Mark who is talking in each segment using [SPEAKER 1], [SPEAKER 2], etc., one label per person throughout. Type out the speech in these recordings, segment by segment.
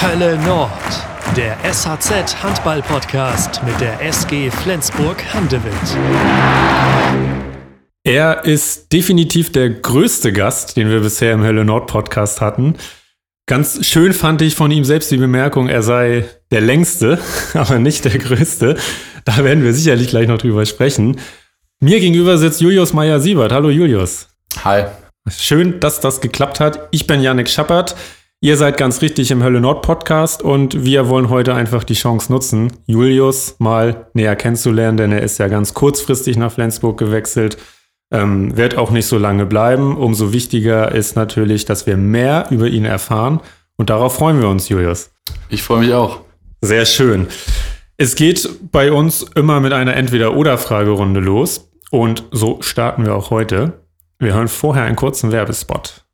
[SPEAKER 1] Hölle Nord, der SHZ Handball Podcast mit der SG Flensburg Handewitt.
[SPEAKER 2] Er ist definitiv der größte Gast, den wir bisher im Hölle Nord Podcast hatten. Ganz schön fand ich von ihm selbst die Bemerkung, er sei der längste, aber nicht der größte. Da werden wir sicherlich gleich noch drüber sprechen. Mir gegenüber sitzt Julius Meyer-Siebert. Hallo Julius.
[SPEAKER 3] Hi.
[SPEAKER 2] Schön, dass das geklappt hat. Ich bin Yannick Schappert. Ihr seid ganz richtig im Hölle Nord Podcast und wir wollen heute einfach die Chance nutzen, Julius mal näher kennenzulernen, denn er ist ja ganz kurzfristig nach Flensburg gewechselt, ähm, wird auch nicht so lange bleiben. Umso wichtiger ist natürlich, dass wir mehr über ihn erfahren und darauf freuen wir uns, Julius.
[SPEAKER 3] Ich freue mich auch.
[SPEAKER 2] Sehr schön. Es geht bei uns immer mit einer Entweder-Oder-Fragerunde los und so starten wir auch heute. Wir hören vorher einen kurzen Werbespot.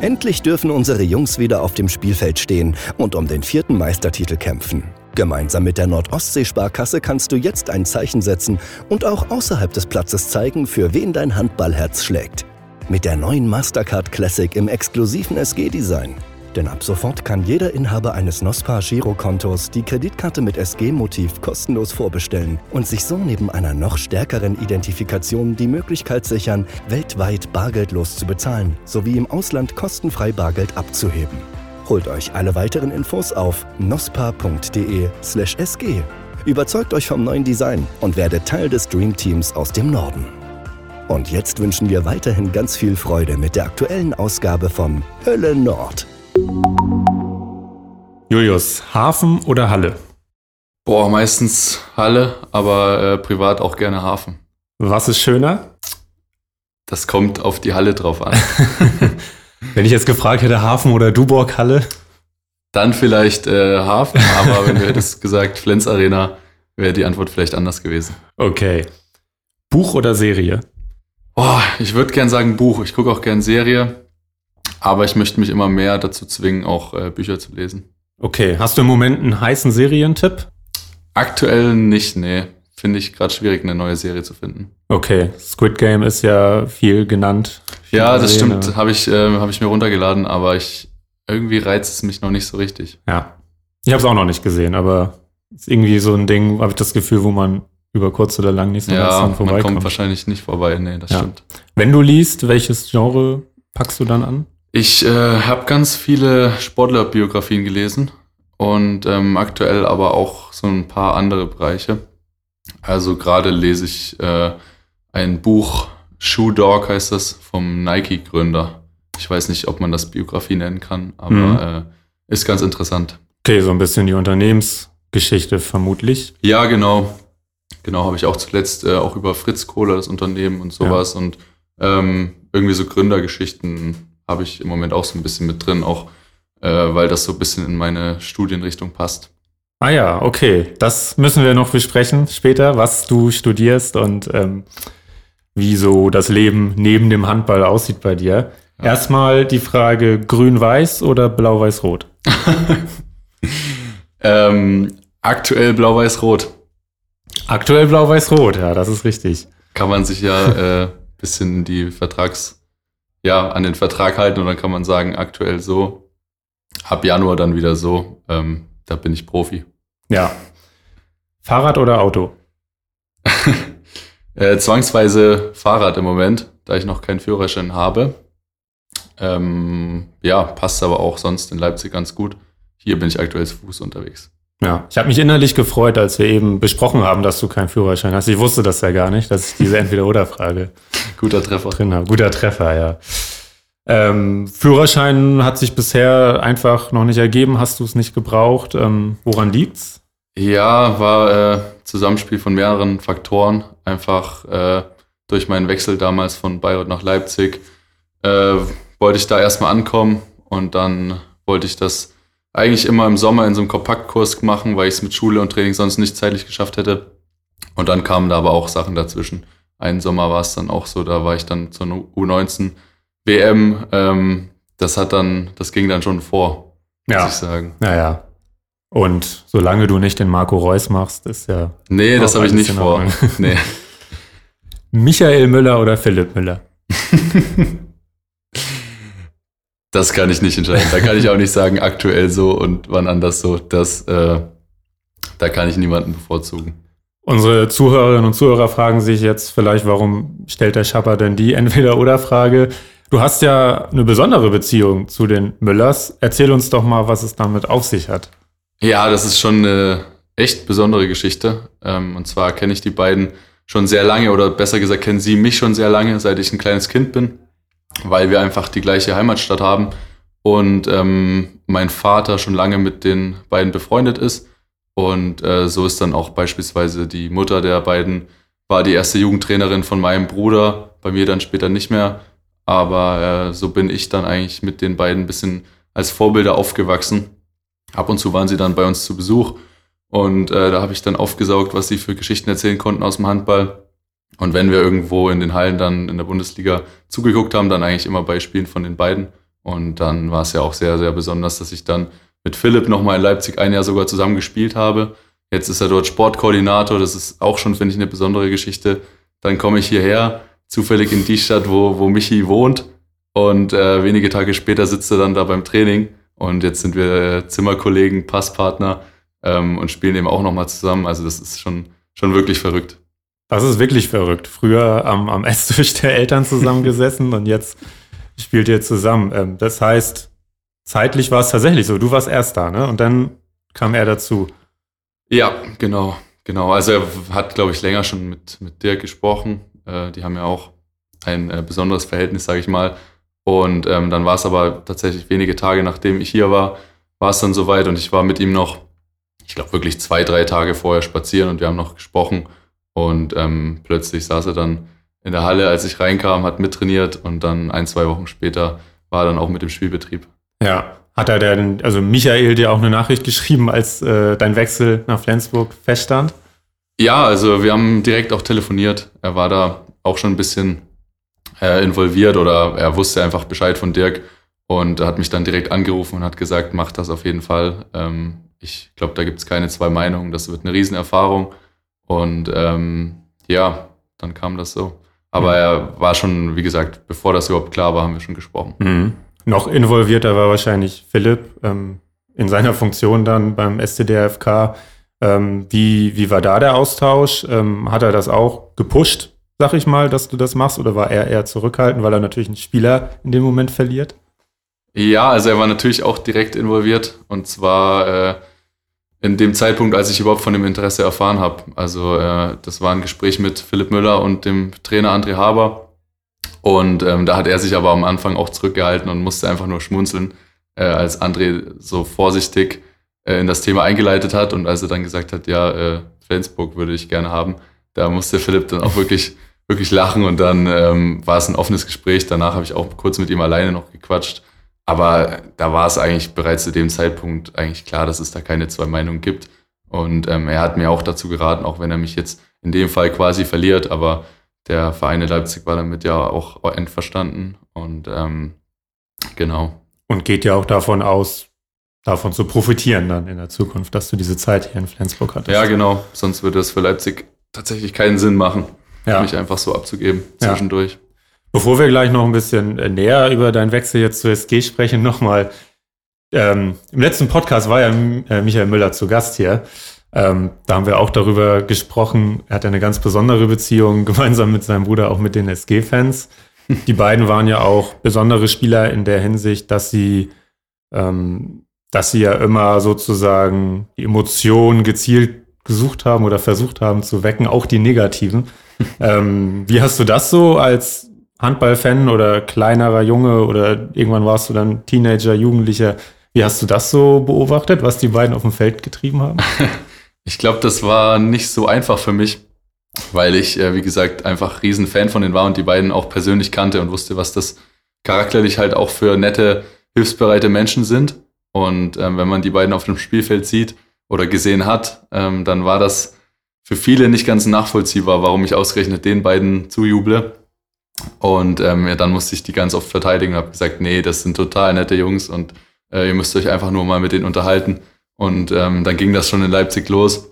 [SPEAKER 4] Endlich dürfen unsere Jungs wieder auf dem Spielfeld stehen und um den vierten Meistertitel kämpfen. Gemeinsam mit der Nordostsee-Sparkasse kannst du jetzt ein Zeichen setzen und auch außerhalb des Platzes zeigen, für wen dein Handballherz schlägt. Mit der neuen Mastercard Classic im exklusiven SG-Design. Denn ab sofort kann jeder Inhaber eines NOSPA Girokontos die Kreditkarte mit SG-Motiv kostenlos vorbestellen und sich so neben einer noch stärkeren Identifikation die Möglichkeit sichern, weltweit bargeldlos zu bezahlen sowie im Ausland kostenfrei Bargeld abzuheben. Holt euch alle weiteren Infos auf nospa.de/sg. Überzeugt euch vom neuen Design und werdet Teil des Dream Teams aus dem Norden. Und jetzt wünschen wir weiterhin ganz viel Freude mit der aktuellen Ausgabe von Hölle Nord.
[SPEAKER 2] Julius, Hafen oder Halle?
[SPEAKER 3] Boah, meistens Halle, aber äh, privat auch gerne Hafen.
[SPEAKER 2] Was ist schöner?
[SPEAKER 3] Das kommt auf die Halle drauf an.
[SPEAKER 2] wenn ich jetzt gefragt hätte, Hafen oder Duborg Halle?
[SPEAKER 3] Dann vielleicht äh, Hafen, aber wenn du hättest gesagt Flens Arena, wäre die Antwort vielleicht anders gewesen.
[SPEAKER 2] Okay. Buch oder Serie?
[SPEAKER 3] Boah, ich würde gern sagen Buch. Ich gucke auch gern Serie. Aber ich möchte mich immer mehr dazu zwingen, auch äh, Bücher zu lesen.
[SPEAKER 2] Okay, hast du im Moment einen heißen Serientipp?
[SPEAKER 3] Aktuell nicht, nee. Finde ich gerade schwierig, eine neue Serie zu finden.
[SPEAKER 2] Okay, Squid Game ist ja viel genannt. Viel
[SPEAKER 3] ja, das gesehen, stimmt. Habe ich, äh, hab ich mir runtergeladen, aber ich irgendwie reizt es mich noch nicht so richtig.
[SPEAKER 2] Ja. Ich habe es auch noch nicht gesehen, aber ist irgendwie so ein Ding, habe ich das Gefühl, wo man über kurz oder lang nicht so
[SPEAKER 3] ja, ganz vorbeikommt. man kommt wahrscheinlich nicht vorbei. Nee, das ja. stimmt.
[SPEAKER 2] Wenn du liest, welches Genre packst du dann an?
[SPEAKER 3] Ich äh, habe ganz viele Sportlerbiografien gelesen und ähm, aktuell aber auch so ein paar andere Bereiche. Also gerade lese ich äh, ein Buch, Shoe Dog heißt das, vom Nike-Gründer. Ich weiß nicht, ob man das Biografie nennen kann, aber mhm. äh, ist ganz interessant.
[SPEAKER 2] Okay, so ein bisschen die Unternehmensgeschichte vermutlich.
[SPEAKER 3] Ja, genau. Genau, habe ich auch zuletzt äh, auch über Fritz Kohler, das Unternehmen und sowas ja. und ähm, irgendwie so Gründergeschichten habe ich im Moment auch so ein bisschen mit drin, auch äh, weil das so ein bisschen in meine Studienrichtung passt.
[SPEAKER 2] Ah ja, okay. Das müssen wir noch besprechen später, was du studierst und ähm, wie so das Leben neben dem Handball aussieht bei dir. Ja. Erstmal die Frage grün-weiß oder blau-weiß-rot?
[SPEAKER 3] ähm, aktuell blau-weiß-rot.
[SPEAKER 2] Aktuell blau-weiß-rot, ja, das ist richtig.
[SPEAKER 3] Kann man sich ja äh, bisschen die Vertrags- ja, an den Vertrag halten und dann kann man sagen, aktuell so, ab Januar dann wieder so, ähm, da bin ich Profi.
[SPEAKER 2] Ja. Fahrrad oder Auto?
[SPEAKER 3] äh, zwangsweise Fahrrad im Moment, da ich noch keinen Führerschein habe. Ähm, ja, passt aber auch sonst in Leipzig ganz gut. Hier bin ich aktuell zu Fuß unterwegs.
[SPEAKER 2] Ja, ich habe mich innerlich gefreut, als wir eben besprochen haben, dass du keinen Führerschein hast. Ich wusste das ja gar nicht, dass ich diese Entweder-Oder-Frage
[SPEAKER 3] Guter Treffer.
[SPEAKER 2] drin habe. Guter Treffer, ja. Ähm, Führerschein hat sich bisher einfach noch nicht ergeben. Hast du es nicht gebraucht? Ähm, woran liegt's?
[SPEAKER 3] Ja, war äh, Zusammenspiel von mehreren Faktoren. Einfach äh, durch meinen Wechsel damals von Bayreuth nach Leipzig äh, wollte ich da erstmal ankommen und dann wollte ich das eigentlich immer im Sommer in so einem Kompaktkurs machen, weil ich es mit Schule und Training sonst nicht zeitlich geschafft hätte. Und dann kamen da aber auch Sachen dazwischen. Einen Sommer war es dann auch so, da war ich dann zur U19 WM. Ähm, das hat dann, das ging dann schon vor,
[SPEAKER 2] ja.
[SPEAKER 3] muss ich sagen.
[SPEAKER 2] Naja. Und solange du nicht den Marco Reus machst, ist ja.
[SPEAKER 3] Nee, das habe ich nicht vor. nee.
[SPEAKER 2] Michael Müller oder Philipp Müller?
[SPEAKER 3] Das kann ich nicht entscheiden. Da kann ich auch nicht sagen, aktuell so und wann anders so. Das, äh, da kann ich niemanden bevorzugen.
[SPEAKER 2] Unsere Zuhörerinnen und Zuhörer fragen sich jetzt vielleicht, warum stellt der Schapper denn die Entweder-Oder-Frage? Du hast ja eine besondere Beziehung zu den Müllers. Erzähl uns doch mal, was es damit auf sich hat.
[SPEAKER 3] Ja, das ist schon eine echt besondere Geschichte. Ähm, und zwar kenne ich die beiden schon sehr lange oder besser gesagt kennen sie mich schon sehr lange, seit ich ein kleines Kind bin, weil wir einfach die gleiche Heimatstadt haben und ähm, mein Vater schon lange mit den beiden befreundet ist. Und äh, so ist dann auch beispielsweise die Mutter der beiden, war die erste Jugendtrainerin von meinem Bruder, bei mir dann später nicht mehr. Aber äh, so bin ich dann eigentlich mit den beiden ein bisschen als Vorbilder aufgewachsen. Ab und zu waren sie dann bei uns zu Besuch und äh, da habe ich dann aufgesaugt, was sie für Geschichten erzählen konnten aus dem Handball. Und wenn wir irgendwo in den Hallen dann in der Bundesliga zugeguckt haben, dann eigentlich immer bei Spielen von den beiden. Und dann war es ja auch sehr, sehr besonders, dass ich dann mit Philipp nochmal in Leipzig ein Jahr sogar zusammen gespielt habe. Jetzt ist er dort Sportkoordinator, das ist auch schon, finde ich, eine besondere Geschichte. Dann komme ich hierher, zufällig in die Stadt, wo, wo Michi wohnt. Und äh, wenige Tage später sitzt er dann da beim Training. Und jetzt sind wir Zimmerkollegen, Passpartner ähm, und spielen eben auch nochmal zusammen. Also das ist schon, schon wirklich verrückt.
[SPEAKER 2] Das ist wirklich verrückt. Früher am, am Esstisch der Eltern zusammengesessen und jetzt spielt ihr zusammen. Ähm, das heißt, zeitlich war es tatsächlich so. Du warst erst da, ne? Und dann kam er dazu.
[SPEAKER 3] Ja, genau, genau. Also er hat, glaube ich, länger schon mit, mit Dirk gesprochen. Äh, die haben ja auch ein äh, besonderes Verhältnis, sage ich mal. Und ähm, dann war es aber tatsächlich wenige Tage, nachdem ich hier war, war es dann soweit und ich war mit ihm noch ich glaube, wirklich zwei, drei Tage vorher spazieren und wir haben noch gesprochen. Und ähm, plötzlich saß er dann in der Halle, als ich reinkam, hat mittrainiert und dann ein, zwei Wochen später war er dann auch mit dem Spielbetrieb.
[SPEAKER 2] Ja. Hat er denn, also Michael dir auch eine Nachricht geschrieben, als äh, dein Wechsel nach Flensburg feststand?
[SPEAKER 3] Ja, also wir haben direkt auch telefoniert. Er war da auch schon ein bisschen äh, involviert oder er wusste einfach Bescheid von Dirk und hat mich dann direkt angerufen und hat gesagt, mach das auf jeden Fall. Ähm, ich glaube, da gibt es keine zwei Meinungen. Das wird eine Riesenerfahrung. Und ähm, ja, dann kam das so. Aber mhm. er war schon, wie gesagt, bevor das überhaupt klar war, haben wir schon gesprochen.
[SPEAKER 2] Mhm. Noch involvierter war wahrscheinlich Philipp ähm, in seiner Funktion dann beim STDFK. Ähm, wie, wie war da der Austausch? Ähm, hat er das auch gepusht, sag ich mal, dass du das machst? Oder war er eher zurückhaltend, weil er natürlich einen Spieler in dem Moment verliert?
[SPEAKER 3] Ja, also er war natürlich auch direkt involviert. Und zwar äh, in dem Zeitpunkt, als ich überhaupt von dem Interesse erfahren habe. Also äh, das war ein Gespräch mit Philipp Müller und dem Trainer André Haber. Und ähm, da hat er sich aber am Anfang auch zurückgehalten und musste einfach nur schmunzeln, äh, als André so vorsichtig äh, in das Thema eingeleitet hat und als er dann gesagt hat, ja, äh, Flensburg würde ich gerne haben, da musste Philipp dann auch wirklich, wirklich lachen und dann ähm, war es ein offenes Gespräch. Danach habe ich auch kurz mit ihm alleine noch gequatscht aber da war es eigentlich bereits zu dem Zeitpunkt eigentlich klar, dass es da keine zwei Meinungen gibt. Und ähm, er hat mir auch dazu geraten, auch wenn er mich jetzt in dem Fall quasi verliert, aber der Verein in Leipzig war damit ja auch einverstanden. Und ähm, genau.
[SPEAKER 2] Und geht ja auch davon aus, davon zu profitieren dann in der Zukunft, dass du diese Zeit hier in Flensburg hattest.
[SPEAKER 3] Ja, genau. Sonst würde es für Leipzig tatsächlich keinen Sinn machen, ja. mich einfach so abzugeben zwischendurch. Ja.
[SPEAKER 2] Bevor wir gleich noch ein bisschen äh, näher über deinen Wechsel jetzt zur SG sprechen, nochmal. Ähm, Im letzten Podcast war ja äh, Michael Müller zu Gast hier. Ähm, da haben wir auch darüber gesprochen. Er hat eine ganz besondere Beziehung gemeinsam mit seinem Bruder, auch mit den SG-Fans. Die beiden waren ja auch besondere Spieler in der Hinsicht, dass sie, ähm, dass sie ja immer sozusagen die Emotionen gezielt gesucht haben oder versucht haben zu wecken, auch die negativen. ähm, wie hast du das so als Handballfan oder kleinerer Junge oder irgendwann warst du dann Teenager, Jugendlicher. Wie hast du das so beobachtet, was die beiden auf dem Feld getrieben haben?
[SPEAKER 3] Ich glaube, das war nicht so einfach für mich, weil ich, äh, wie gesagt, einfach riesen Fan von denen war und die beiden auch persönlich kannte und wusste, was das charakterlich halt auch für nette, hilfsbereite Menschen sind. Und ähm, wenn man die beiden auf dem Spielfeld sieht oder gesehen hat, ähm, dann war das für viele nicht ganz nachvollziehbar, warum ich ausgerechnet den beiden zujuble. Und ähm, ja, dann musste ich die ganz oft verteidigen und habe gesagt, nee, das sind total nette Jungs und äh, ihr müsst euch einfach nur mal mit denen unterhalten. Und ähm, dann ging das schon in Leipzig los,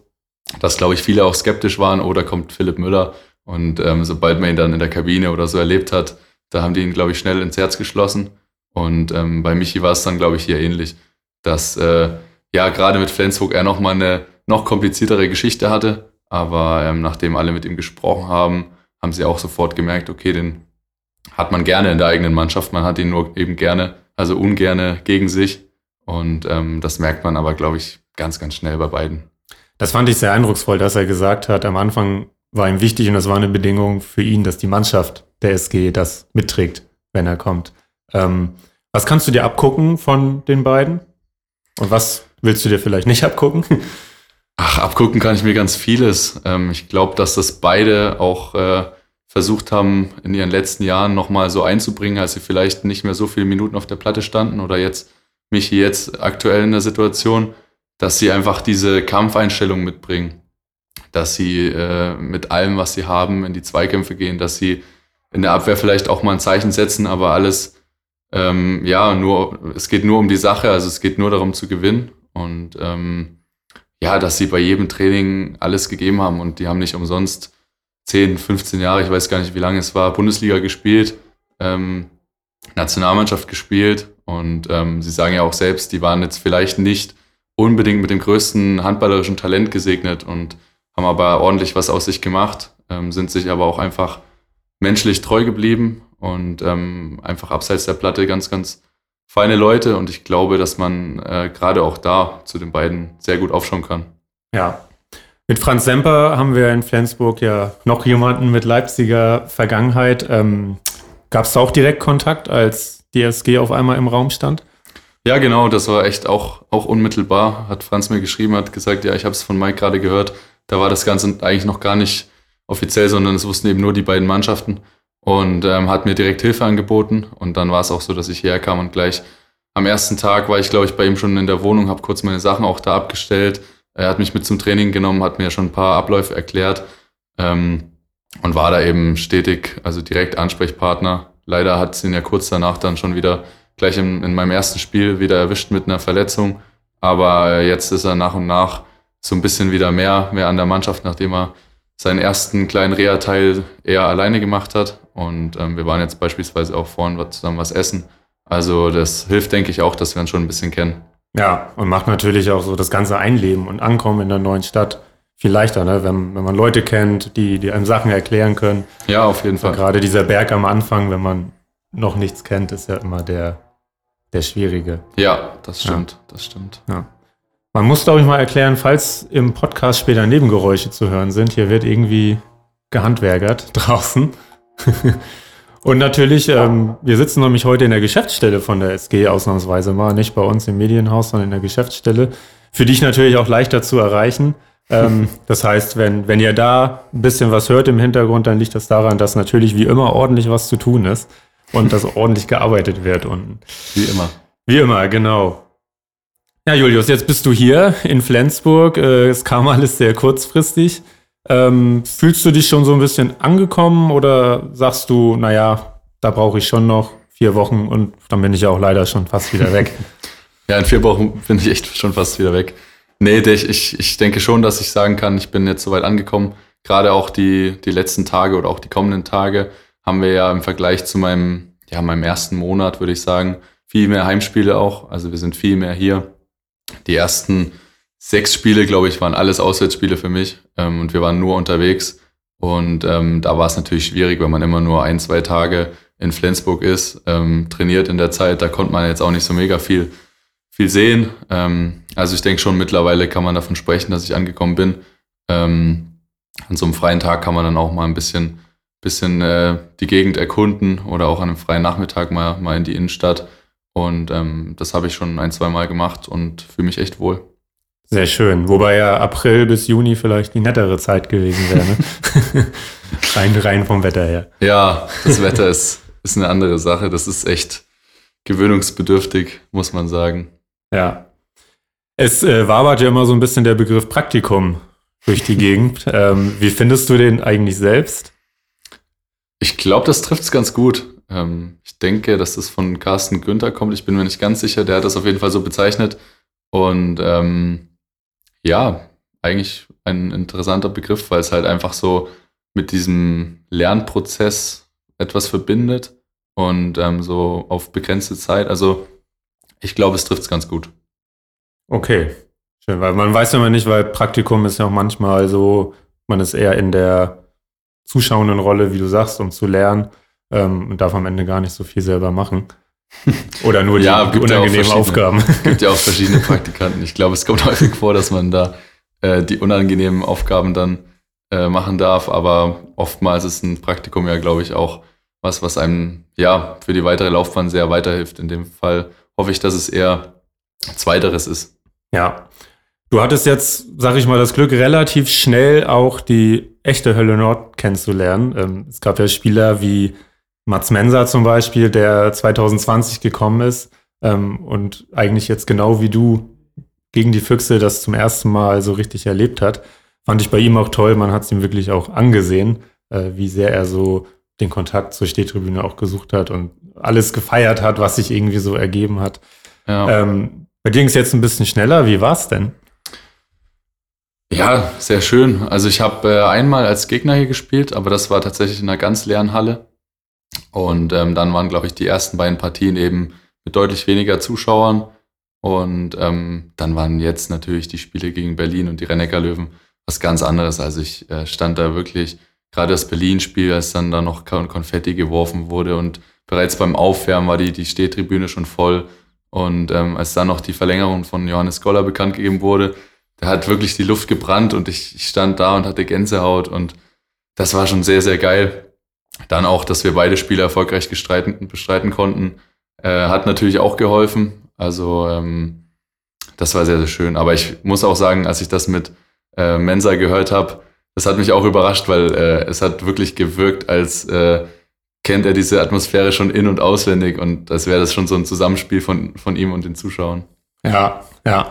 [SPEAKER 3] dass, glaube ich, viele auch skeptisch waren, oh, da kommt Philipp Müller. Und ähm, sobald man ihn dann in der Kabine oder so erlebt hat, da haben die ihn, glaube ich, schnell ins Herz geschlossen. Und ähm, bei Michi war es dann, glaube ich, hier ähnlich, dass äh, ja gerade mit Flensburg er nochmal eine noch kompliziertere Geschichte hatte. Aber ähm, nachdem alle mit ihm gesprochen haben, haben sie auch sofort gemerkt, okay, den hat man gerne in der eigenen Mannschaft, man hat ihn nur eben gerne, also ungerne gegen sich. Und ähm, das merkt man aber, glaube ich, ganz, ganz schnell bei beiden.
[SPEAKER 2] Das fand ich sehr eindrucksvoll, dass er gesagt hat, am Anfang war ihm wichtig und das war eine Bedingung für ihn, dass die Mannschaft der SG das mitträgt, wenn er kommt. Ähm, was kannst du dir abgucken von den beiden? Und was willst du dir vielleicht nicht abgucken?
[SPEAKER 3] Ach, abgucken kann ich mir ganz vieles. Ähm, ich glaube, dass das beide auch äh, versucht haben, in ihren letzten Jahren nochmal so einzubringen, als sie vielleicht nicht mehr so viele Minuten auf der Platte standen oder jetzt mich jetzt aktuell in der Situation, dass sie einfach diese Kampfeinstellung mitbringen, dass sie äh, mit allem, was sie haben, in die Zweikämpfe gehen, dass sie in der Abwehr vielleicht auch mal ein Zeichen setzen, aber alles, ähm, ja, nur, es geht nur um die Sache, also es geht nur darum zu gewinnen und ähm, ja, dass sie bei jedem Training alles gegeben haben und die haben nicht umsonst 10, 15 Jahre, ich weiß gar nicht, wie lange es war, Bundesliga gespielt, ähm, Nationalmannschaft gespielt und ähm, sie sagen ja auch selbst, die waren jetzt vielleicht nicht unbedingt mit dem größten handballerischen Talent gesegnet und haben aber ordentlich was aus sich gemacht, ähm, sind sich aber auch einfach menschlich treu geblieben und ähm, einfach abseits der Platte ganz, ganz feine Leute und ich glaube, dass man äh, gerade auch da zu den beiden sehr gut aufschauen kann.
[SPEAKER 2] Ja. Mit Franz Semper haben wir in Flensburg ja noch jemanden mit Leipziger Vergangenheit. Ähm, Gab es da auch direkt Kontakt, als die SG auf einmal im Raum stand?
[SPEAKER 3] Ja, genau, das war echt auch, auch unmittelbar. Hat Franz mir geschrieben, hat gesagt, ja, ich habe es von Mike gerade gehört. Da war das Ganze eigentlich noch gar nicht offiziell, sondern es wussten eben nur die beiden Mannschaften und ähm, hat mir direkt Hilfe angeboten. Und dann war es auch so, dass ich hierher kam und gleich am ersten Tag war ich, glaube ich, bei ihm schon in der Wohnung, habe kurz meine Sachen auch da abgestellt. Er hat mich mit zum Training genommen, hat mir schon ein paar Abläufe erklärt ähm, und war da eben stetig, also direkt Ansprechpartner. Leider hat es ihn ja kurz danach dann schon wieder gleich in, in meinem ersten Spiel wieder erwischt mit einer Verletzung. Aber jetzt ist er nach und nach so ein bisschen wieder mehr, mehr an der Mannschaft, nachdem er seinen ersten kleinen Reha-Teil eher alleine gemacht hat. Und ähm, wir waren jetzt beispielsweise auch vorhin zusammen was essen. Also das hilft, denke ich, auch, dass wir uns schon ein bisschen kennen.
[SPEAKER 2] Ja, und macht natürlich auch so das ganze Einleben und Ankommen in der neuen Stadt viel leichter, ne? wenn, wenn man Leute kennt, die, die einem Sachen erklären können.
[SPEAKER 3] Ja, auf jeden Fall.
[SPEAKER 2] Und gerade dieser Berg am Anfang, wenn man noch nichts kennt, ist ja immer der, der schwierige.
[SPEAKER 3] Ja, das stimmt, ja. das stimmt.
[SPEAKER 2] Ja. Man muss, glaube ich, mal erklären, falls im Podcast später Nebengeräusche zu hören sind, hier wird irgendwie gehandwerkert draußen. Und natürlich, ähm, wir sitzen nämlich heute in der Geschäftsstelle von der SG ausnahmsweise mal, nicht bei uns im Medienhaus, sondern in der Geschäftsstelle. Für dich natürlich auch leichter zu erreichen. Ähm, das heißt, wenn, wenn ihr da ein bisschen was hört im Hintergrund, dann liegt das daran, dass natürlich wie immer ordentlich was zu tun ist und dass ordentlich gearbeitet wird. Und
[SPEAKER 3] wie immer.
[SPEAKER 2] Wie immer, genau. Ja, Julius, jetzt bist du hier in Flensburg. Äh, es kam alles sehr kurzfristig. Ähm, fühlst du dich schon so ein bisschen angekommen oder sagst du, naja, da brauche ich schon noch vier Wochen und dann bin ich auch leider schon fast wieder weg?
[SPEAKER 3] ja, in vier Wochen bin ich echt schon fast wieder weg. Nee, ich, ich denke schon, dass ich sagen kann, ich bin jetzt soweit angekommen. Gerade auch die, die letzten Tage oder auch die kommenden Tage haben wir ja im Vergleich zu meinem, ja, meinem ersten Monat, würde ich sagen, viel mehr Heimspiele auch. Also wir sind viel mehr hier. Die ersten sechs Spiele, glaube ich, waren alles Auswärtsspiele für mich ähm, und wir waren nur unterwegs. Und ähm, da war es natürlich schwierig, wenn man immer nur ein, zwei Tage in Flensburg ist, ähm, trainiert in der Zeit. Da konnte man jetzt auch nicht so mega viel, viel sehen. Ähm, also ich denke schon, mittlerweile kann man davon sprechen, dass ich angekommen bin. Ähm, an so einem freien Tag kann man dann auch mal ein bisschen, bisschen äh, die Gegend erkunden oder auch an einem freien Nachmittag mal, mal in die Innenstadt. Und ähm, das habe ich schon ein, zwei Mal gemacht und fühle mich echt wohl.
[SPEAKER 2] Sehr schön. Wobei ja April bis Juni vielleicht die nettere Zeit gewesen wäre. Ne? rein, rein vom Wetter her.
[SPEAKER 3] Ja, das Wetter ist, ist eine andere Sache. Das ist echt gewöhnungsbedürftig, muss man sagen.
[SPEAKER 2] Ja. Es äh, wabert ja immer so ein bisschen der Begriff Praktikum durch die Gegend. ähm, wie findest du den eigentlich selbst?
[SPEAKER 3] Ich glaube, das trifft es ganz gut. Ähm, ich denke, dass das von Carsten Günther kommt. Ich bin mir nicht ganz sicher. Der hat das auf jeden Fall so bezeichnet. Und ähm, ja, eigentlich ein interessanter Begriff, weil es halt einfach so mit diesem Lernprozess etwas verbindet. und ähm, so auf begrenzte Zeit. Also ich glaube, es trifft es ganz gut.
[SPEAKER 2] Okay, schön, weil man weiß immer nicht, weil Praktikum ist ja auch manchmal so, man ist eher in der zuschauenden Rolle, wie du sagst, um zu lernen ähm, und darf am Ende gar nicht so viel selber machen. Oder nur die,
[SPEAKER 3] Ja, ja
[SPEAKER 2] unangenehmen. Aufgaben.
[SPEAKER 3] Es gibt ja auch verschiedene Praktikanten. Ich glaube, es kommt häufig vor, dass man da äh, die unangenehmen Aufgaben dann äh, machen darf, aber oftmals ist ein Praktikum ja, glaube ich, auch was, was einem ja für die weitere Laufbahn sehr weiterhilft. In dem Fall hoffe ich, dass es eher Zweiteres ist.
[SPEAKER 2] Ja. Du hattest jetzt, sag ich mal, das Glück, relativ schnell auch die echte Hölle Nord kennenzulernen. Ähm, es gab ja Spieler wie Mats Mensa zum Beispiel, der 2020 gekommen ist ähm, und eigentlich jetzt genau wie du gegen die Füchse das zum ersten Mal so richtig erlebt hat. Fand ich bei ihm auch toll. Man hat es ihm wirklich auch angesehen, äh, wie sehr er so den Kontakt zur Stehtribüne auch gesucht hat und alles gefeiert hat, was sich irgendwie so ergeben hat.
[SPEAKER 3] Ja.
[SPEAKER 2] Ähm, bei dir ging es jetzt ein bisschen schneller. Wie war's denn?
[SPEAKER 3] Ja, sehr schön. Also ich habe äh, einmal als Gegner hier gespielt, aber das war tatsächlich in einer ganz leeren Halle. Und ähm, dann waren, glaube ich, die ersten beiden Partien eben mit deutlich weniger Zuschauern. Und ähm, dann waren jetzt natürlich die Spiele gegen Berlin und die Rennecker Löwen was ganz anderes. Also ich äh, stand da wirklich, gerade das Berlin-Spiel, als dann da noch Kon Konfetti geworfen wurde und bereits beim Aufwärmen war die, die Stehtribüne schon voll. Und ähm, als dann noch die Verlängerung von Johannes Goller bekannt gegeben wurde, da hat wirklich die Luft gebrannt und ich, ich stand da und hatte Gänsehaut und das war schon sehr, sehr geil. Dann auch, dass wir beide Spiele erfolgreich gestreiten, bestreiten konnten, äh, hat natürlich auch geholfen. Also ähm, das war sehr, sehr schön. Aber ich muss auch sagen, als ich das mit äh, Mensa gehört habe, das hat mich auch überrascht, weil äh, es hat wirklich gewirkt, als äh, kennt er diese Atmosphäre schon in- und auswendig und als wäre das schon so ein Zusammenspiel von, von ihm und den Zuschauern.
[SPEAKER 2] Ja, ja.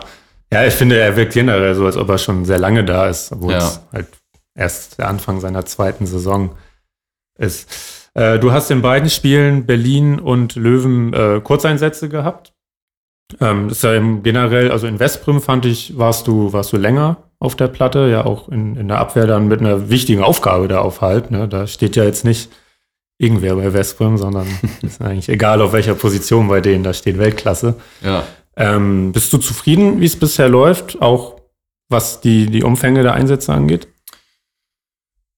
[SPEAKER 2] Ja, ich finde, er wirkt generell so, als ob er schon sehr lange da ist, obwohl
[SPEAKER 3] Ja.
[SPEAKER 2] es halt erst der Anfang seiner zweiten Saison ist. Äh, du hast in beiden Spielen Berlin und Löwen äh, Kurzeinsätze gehabt. Ähm, ist ja im generell, also in Westbrüm fand ich, warst du, warst du länger auf der Platte, ja auch in, in der Abwehr dann mit einer wichtigen Aufgabe da auf halt. Ne? Da steht ja jetzt nicht irgendwer bei Westbrüm, sondern ist eigentlich egal auf welcher Position bei denen, da steht Weltklasse.
[SPEAKER 3] Ja,
[SPEAKER 2] Ähm, bist du zufrieden, wie es bisher läuft, auch was die, die Umfänge der Einsätze angeht?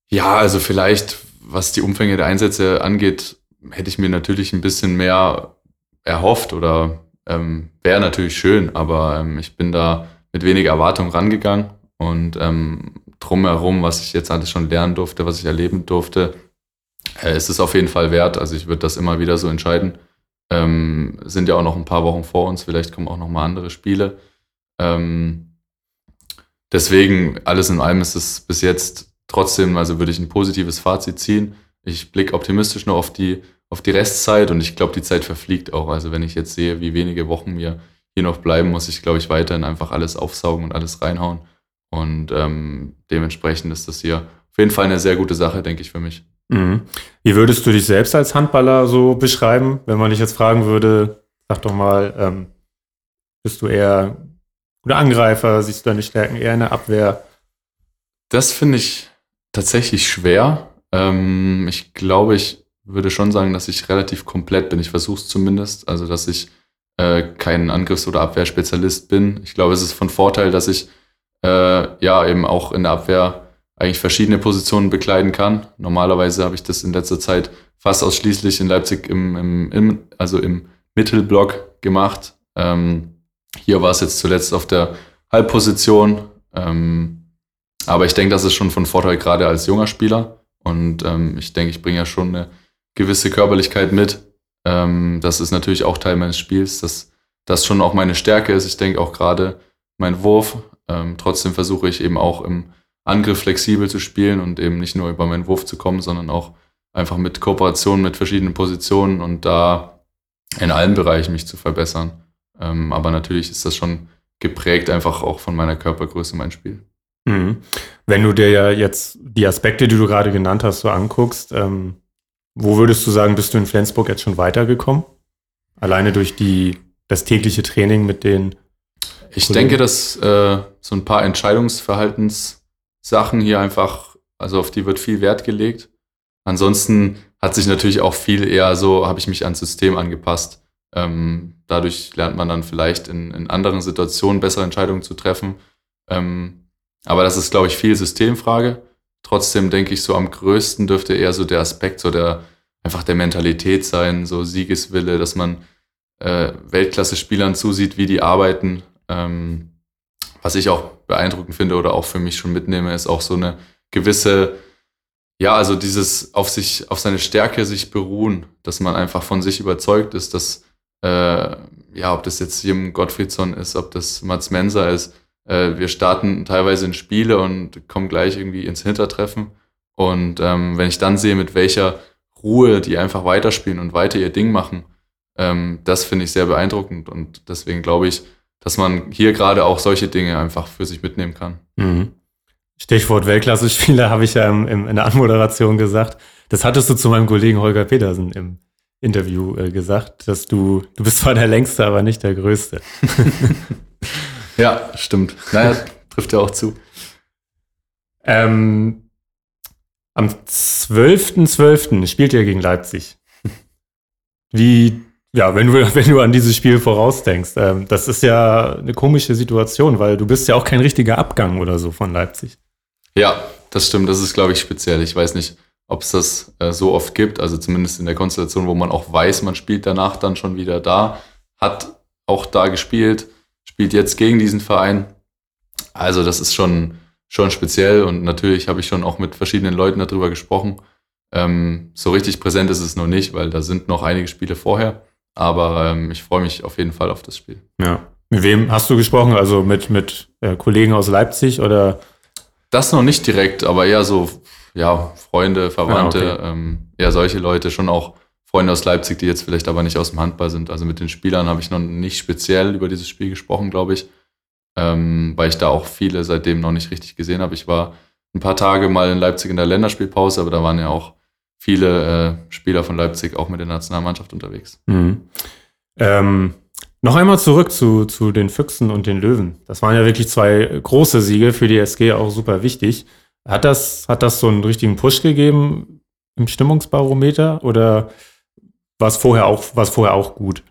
[SPEAKER 3] Ja, also vielleicht, was die Umfänge der Einsätze angeht, hätte ich mir natürlich ein bisschen mehr erhofft oder ähm, wäre natürlich schön, aber ähm, ich bin da mit weniger Erwartung rangegangen und ähm, drumherum, was ich jetzt alles schon lernen durfte, was ich erleben durfte, äh, ist es auf jeden Fall wert. Also ich würde das immer wieder so entscheiden. Ähm, sind ja auch noch ein paar Wochen vor uns, vielleicht kommen auch noch mal andere Spiele. Ähm, deswegen, alles in allem ist es bis jetzt trotzdem, also würde ich ein positives Fazit ziehen. Ich blicke optimistisch noch auf die, auf die Restzeit und ich glaube, die Zeit verfliegt auch. Also wenn ich jetzt sehe, wie wenige Wochen mir hier noch bleiben, muss ich, glaube ich, weiterhin einfach alles aufsaugen und alles reinhauen. Und ähm, dementsprechend ist das hier auf jeden Fall eine sehr gute Sache, denke ich, für mich.
[SPEAKER 2] Mhm. Wie würdest du dich selbst als Handballer so beschreiben, wenn man dich jetzt fragen würde, sag doch mal, ähm, bist du eher guter Angreifer, siehst du deine Stärken eher in der Abwehr?
[SPEAKER 3] Das finde ich tatsächlich schwer. Ähm, ich glaube, ich würde schon sagen, dass ich relativ komplett bin. Ich versuche es zumindest. Also, dass ich äh, kein Angriffs- oder Abwehrspezialist bin. Ich glaube, es ist von Vorteil, dass ich äh, ja eben auch in der Abwehr eigentlich verschiedene Positionen bekleiden kann. Normalerweise habe ich das in letzter Zeit fast ausschließlich in Leipzig im, im, im also im Mittelblock gemacht. Ähm, hier war es jetzt zuletzt auf der Halbposition. Ähm, aber ich denke, das ist schon von Vorteil, gerade als junger Spieler. Und ähm, ich denke, ich bringe ja schon eine gewisse Körperlichkeit mit. Ähm, das ist natürlich auch Teil meines Spiels, dass das schon auch meine Stärke ist. Ich denke auch gerade mein Wurf. Ähm, trotzdem versuche ich eben auch im Angriff flexibel zu spielen und eben nicht nur über meinen Wurf zu kommen, sondern auch einfach mit Kooperation mit verschiedenen Positionen und da in allen Bereichen mich zu verbessern. Ähm, aber natürlich ist das schon geprägt einfach auch von meiner Körpergröße mein Spiel.
[SPEAKER 2] Mhm. Wenn du dir ja jetzt die Aspekte, die du gerade genannt hast, so anguckst, ähm, wo würdest du sagen, bist du in Flensburg jetzt schon weitergekommen? Alleine durch die, das tägliche Training mit den
[SPEAKER 3] Ich
[SPEAKER 2] Kollegen?
[SPEAKER 3] denke, dass äh, so ein paar Entscheidungsverhaltenssachen hier einfach, also auf die wird viel Wert gelegt. ansonsten hat sich natürlich auch viel eher so, habe ich mich ans System angepasst. Ähm, dadurch lernt man dann vielleicht in, in anderen Situationen bessere Entscheidungen zu treffen. Ähm, aber das ist, glaube ich, viel Systemfrage. Trotzdem denke ich, so am größten dürfte eher so der Aspekt, so der einfach der Mentalität sein, so Siegeswille, dass man äh, Weltklasse-Spielern zusieht, wie die arbeiten. Ähm, was ich auch beeindruckend finde oder auch für mich schon mitnehme, ist auch so eine gewisse, ja, also dieses auf sich, auf seine Stärke sich beruhen, dass man einfach von sich überzeugt ist, dass, äh, ja, ob das jetzt Jim Gottfriedson ist, ob das Mats Menser ist, äh, wir starten teilweise in Spiele und kommen gleich irgendwie ins Hintertreffen. Und ähm, wenn ich dann sehe, mit welcher Ruhe die einfach weiterspielen und weiter ihr Ding machen, ähm, das finde ich sehr beeindruckend. Und deswegen glaube ich, dass man hier gerade auch solche Dinge einfach für sich mitnehmen kann.
[SPEAKER 2] Mhm. Stichwort Weltklasse-Spieler habe ich ja im, im, in der Anmoderation gesagt. Das hattest du zu meinem Kollegen Holger Petersen im Interview äh, gesagt, dass du, du bist zwar der Längste, aber nicht der Größte.
[SPEAKER 3] ja, stimmt. Naja, trifft ja auch zu.
[SPEAKER 2] Ähm, am 12.12. .12. spielt ihr gegen Leipzig. Wie ja, wenn du, wenn du an dieses Spiel vorausdenkst, ähm, das ist ja eine komische Situation, weil du bist ja auch kein richtiger Abgang oder so von Leipzig.
[SPEAKER 3] Ja, das stimmt. Das ist, glaube ich, speziell. Ich weiß nicht, ob es das äh, so oft gibt, also zumindest in der Konstellation, wo man auch weiß, man spielt danach dann schon wieder da, hat auch da gespielt, spielt jetzt gegen diesen Verein. Also das ist schon, schon speziell und natürlich habe ich schon auch mit verschiedenen Leuten darüber gesprochen. Ähm, so richtig präsent ist es noch nicht, weil da sind noch einige Spiele vorher. Aber ähm, ich freue mich auf jeden Fall auf das Spiel.
[SPEAKER 2] Ja. Mit wem hast du gesprochen? Also mit, mit äh, Kollegen aus Leipzig oder?
[SPEAKER 3] Das noch nicht direkt, aber eher so, ja, Freunde, Verwandte, ah, okay. ähm, eher solche Leute, schon auch Freunde aus Leipzig, die jetzt vielleicht aber nicht aus dem Handball sind. Also mit den Spielern habe ich noch nicht speziell über dieses Spiel gesprochen, glaube ich, ähm, weil ich da auch viele seitdem noch nicht richtig gesehen habe. Ich war ein paar Tage mal in Leipzig in der Länderspielpause, aber da waren ja auch viele äh, Spieler von Leipzig auch mit der Nationalmannschaft unterwegs.
[SPEAKER 2] Mhm. Ähm, noch einmal zurück zu, zu den Füchsen und den Löwen. Das waren ja wirklich zwei große Siege für die SG, auch super wichtig. Hat das, hat das so einen richtigen Push gegeben im Stimmungsbarometer oder war es vorher auch, war es vorher auch gut?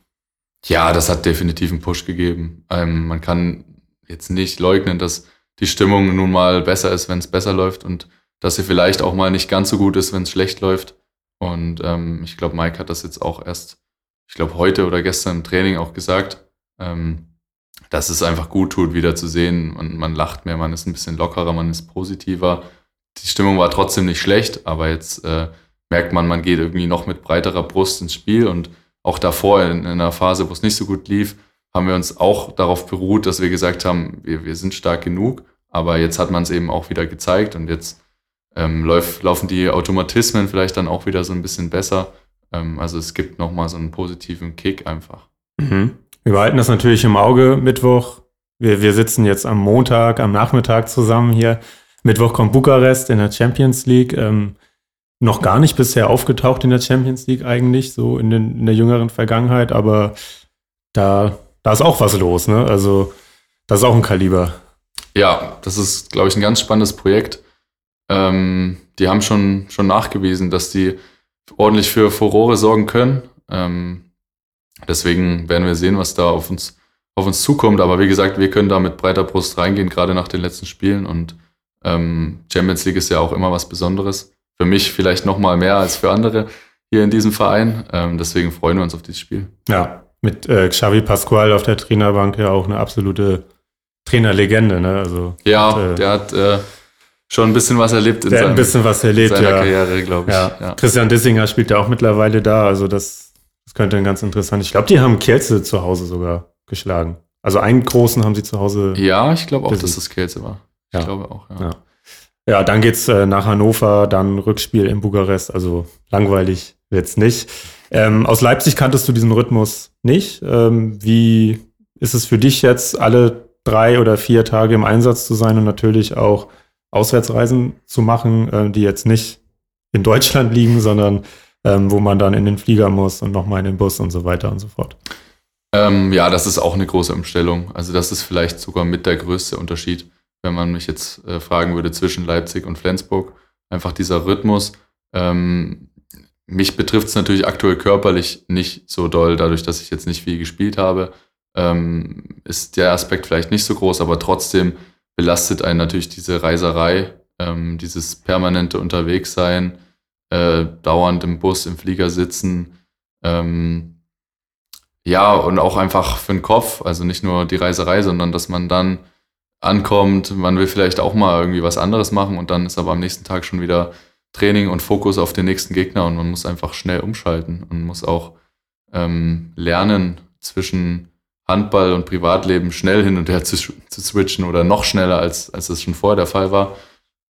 [SPEAKER 3] Ja, das hat definitiv einen Push gegeben. Ähm, man kann jetzt nicht leugnen, dass die Stimmung nun mal besser ist, wenn es besser läuft und dass sie vielleicht auch mal nicht ganz so gut ist, wenn es schlecht läuft. Und ähm, ich glaube, Mike hat das jetzt auch erst, ich glaube, heute oder gestern im Training auch gesagt, ähm, dass es einfach gut tut, wieder zu sehen. Man, man lacht mehr, man ist ein bisschen lockerer, man ist positiver. Die Stimmung war trotzdem nicht schlecht, aber jetzt äh, merkt man, man geht irgendwie noch mit breiterer Brust ins Spiel. Und auch davor, in, in einer Phase, wo es nicht so gut lief, haben wir uns auch darauf beruht, dass wir gesagt haben, wir, wir sind stark genug. Aber jetzt hat man es eben auch wieder gezeigt und jetzt ähm, läuft, laufen die Automatismen vielleicht dann auch wieder so ein bisschen besser. Ähm, also es gibt nochmal so einen positiven Kick einfach.
[SPEAKER 2] Mhm. Wir behalten das natürlich im Auge. Mittwoch, wir, wir sitzen jetzt am Montag, am Nachmittag zusammen hier. Mittwoch kommt Bukarest in der Champions League. Ähm, noch gar nicht bisher aufgetaucht in der Champions League eigentlich, so in, den, in der jüngeren Vergangenheit, aber da, da ist auch was los, ne? Also, das ist auch ein Kaliber.
[SPEAKER 3] Ja, das ist, glaube ich, ein ganz spannendes Projekt. Ähm, die haben schon, schon nachgewiesen, dass die ordentlich für Furore sorgen können. Ähm, deswegen werden wir sehen, was da auf uns, auf uns zukommt. Aber wie gesagt, wir können da mit breiter Brust reingehen, gerade nach den letzten Spielen. Und ähm, Champions League ist ja auch immer was Besonderes. Für mich vielleicht noch mal mehr als für andere hier in diesem Verein. Ähm, deswegen freuen wir uns auf dieses Spiel.
[SPEAKER 2] Ja, mit äh, Xavi Pascual auf der Trainerbank ja auch eine absolute Trainerlegende. Ne? Also,
[SPEAKER 3] ja, hat, äh, der hat äh, schon ein bisschen was erlebt
[SPEAKER 2] in seinem, ein bisschen was erlebt,
[SPEAKER 3] seiner
[SPEAKER 2] ja.
[SPEAKER 3] Karriere, glaube ich. Ja.
[SPEAKER 2] Ja. Christian Dissinger spielt ja auch mittlerweile da, also das, das könnte ein ganz interessant. Ich glaube, die haben Kielce zu Hause sogar geschlagen. Also einen großen haben sie zu Hause.
[SPEAKER 3] Ja, ich glaube auch, besiegt. dass das Kielce war. Ich glaube auch, ja.
[SPEAKER 2] Ja, dann geht's äh, nach Hannover, dann Rückspiel in Bukarest. Also langweilig wird's nicht. Ähm, aus Leipzig kanntest du diesen Rhythmus nicht. Ähm, wie ist es für dich jetzt, alle drei oder vier Tage im Einsatz zu sein und natürlich auch Auswärtsreisen zu machen, äh, die jetzt nicht in Deutschland liegen, sondern ähm, wo man dann in den Flieger muss und nochmal in den Bus und so weiter und so fort.
[SPEAKER 3] Ähm, ja, das ist auch eine große Umstellung. Also das ist vielleicht sogar mit der größte Unterschied, wenn man mich jetzt äh, fragen würde zwischen Leipzig und Flensburg. Einfach dieser Rhythmus. Ähm, mich betrifft es natürlich aktuell körperlich nicht so doll, dadurch, dass ich jetzt nicht viel gespielt habe. Ähm, ist der Aspekt vielleicht nicht so groß, aber trotzdem belastet einen natürlich diese Reiserei, ähm, dieses permanente Unterwegssein, äh, dauernd im Bus, im Flieger sitzen. Ähm, ja, und auch einfach für den Kopf, also nicht nur die Reiserei, sondern dass man dann ankommt, man will vielleicht auch mal irgendwie was anderes machen und dann ist aber am nächsten Tag schon wieder Training und Fokus auf den nächsten Gegner und man muss einfach schnell umschalten und muss auch ähm, lernen, zwischen Handball und Privatleben schnell hin und her zu, zu switchen oder noch schneller, als, als es schon vorher der Fall war.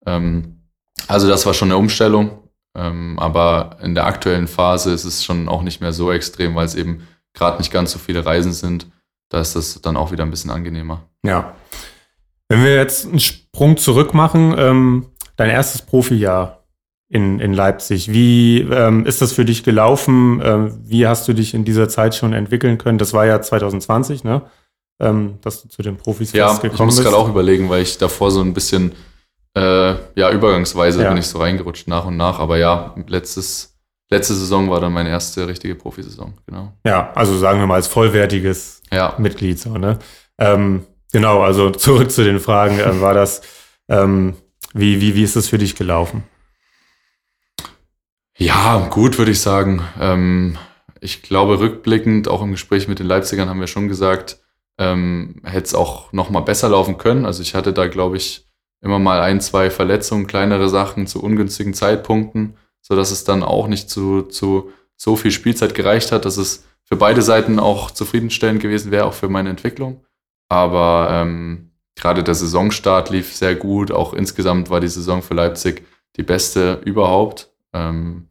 [SPEAKER 3] Ähm, also das war schon eine Umstellung, ähm, aber in der aktuellen Phase ist es schon auch nicht mehr so extrem, weil es eben gerade nicht ganz so viele Reisen sind. Da ist das dann auch wieder ein bisschen angenehmer.
[SPEAKER 2] Ja. Wenn wir jetzt einen Sprung zurück machen, ähm, dein erstes Profijahr in, in Leipzig, wie ähm, ist das für dich gelaufen? Ähm, wie hast du dich in dieser Zeit schon entwickeln können? Das war ja 2020, ne? Ähm, dass du zu den Profis
[SPEAKER 3] ja, gekommen bist. Ja, ich muss gerade auch überlegen, weil ich davor so ein bisschen, äh, ja, übergangsweise ja. bin ich so reingerutscht nach und nach. Aber ja, letztes, letzte Saison war dann meine erste richtige Profisaison, genau.
[SPEAKER 2] Ja, also sagen wir mal als vollwertiges ja. Mitglied, so, ne? Ähm, Genau, also zurück zu den Fragen. Äh, war das, ähm, wie, wie, wie ist das für dich gelaufen?
[SPEAKER 3] Ja, gut, würde ich sagen. Ähm, ich glaube, rückblickend, auch im Gespräch mit den Leipzigern haben wir schon gesagt, ähm, hätte es auch noch mal besser laufen können. Also ich hatte da, glaube ich, immer mal ein, zwei Verletzungen, kleinere Sachen zu ungünstigen Zeitpunkten, so dass es dann auch nicht zu, zu so viel Spielzeit gereicht hat, dass es für beide Seiten auch zufriedenstellend gewesen wäre, auch für meine Entwicklung. Aber ähm, gerade der Saisonstart lief sehr gut. Auch insgesamt war die Saison für Leipzig die beste überhaupt. Ähm,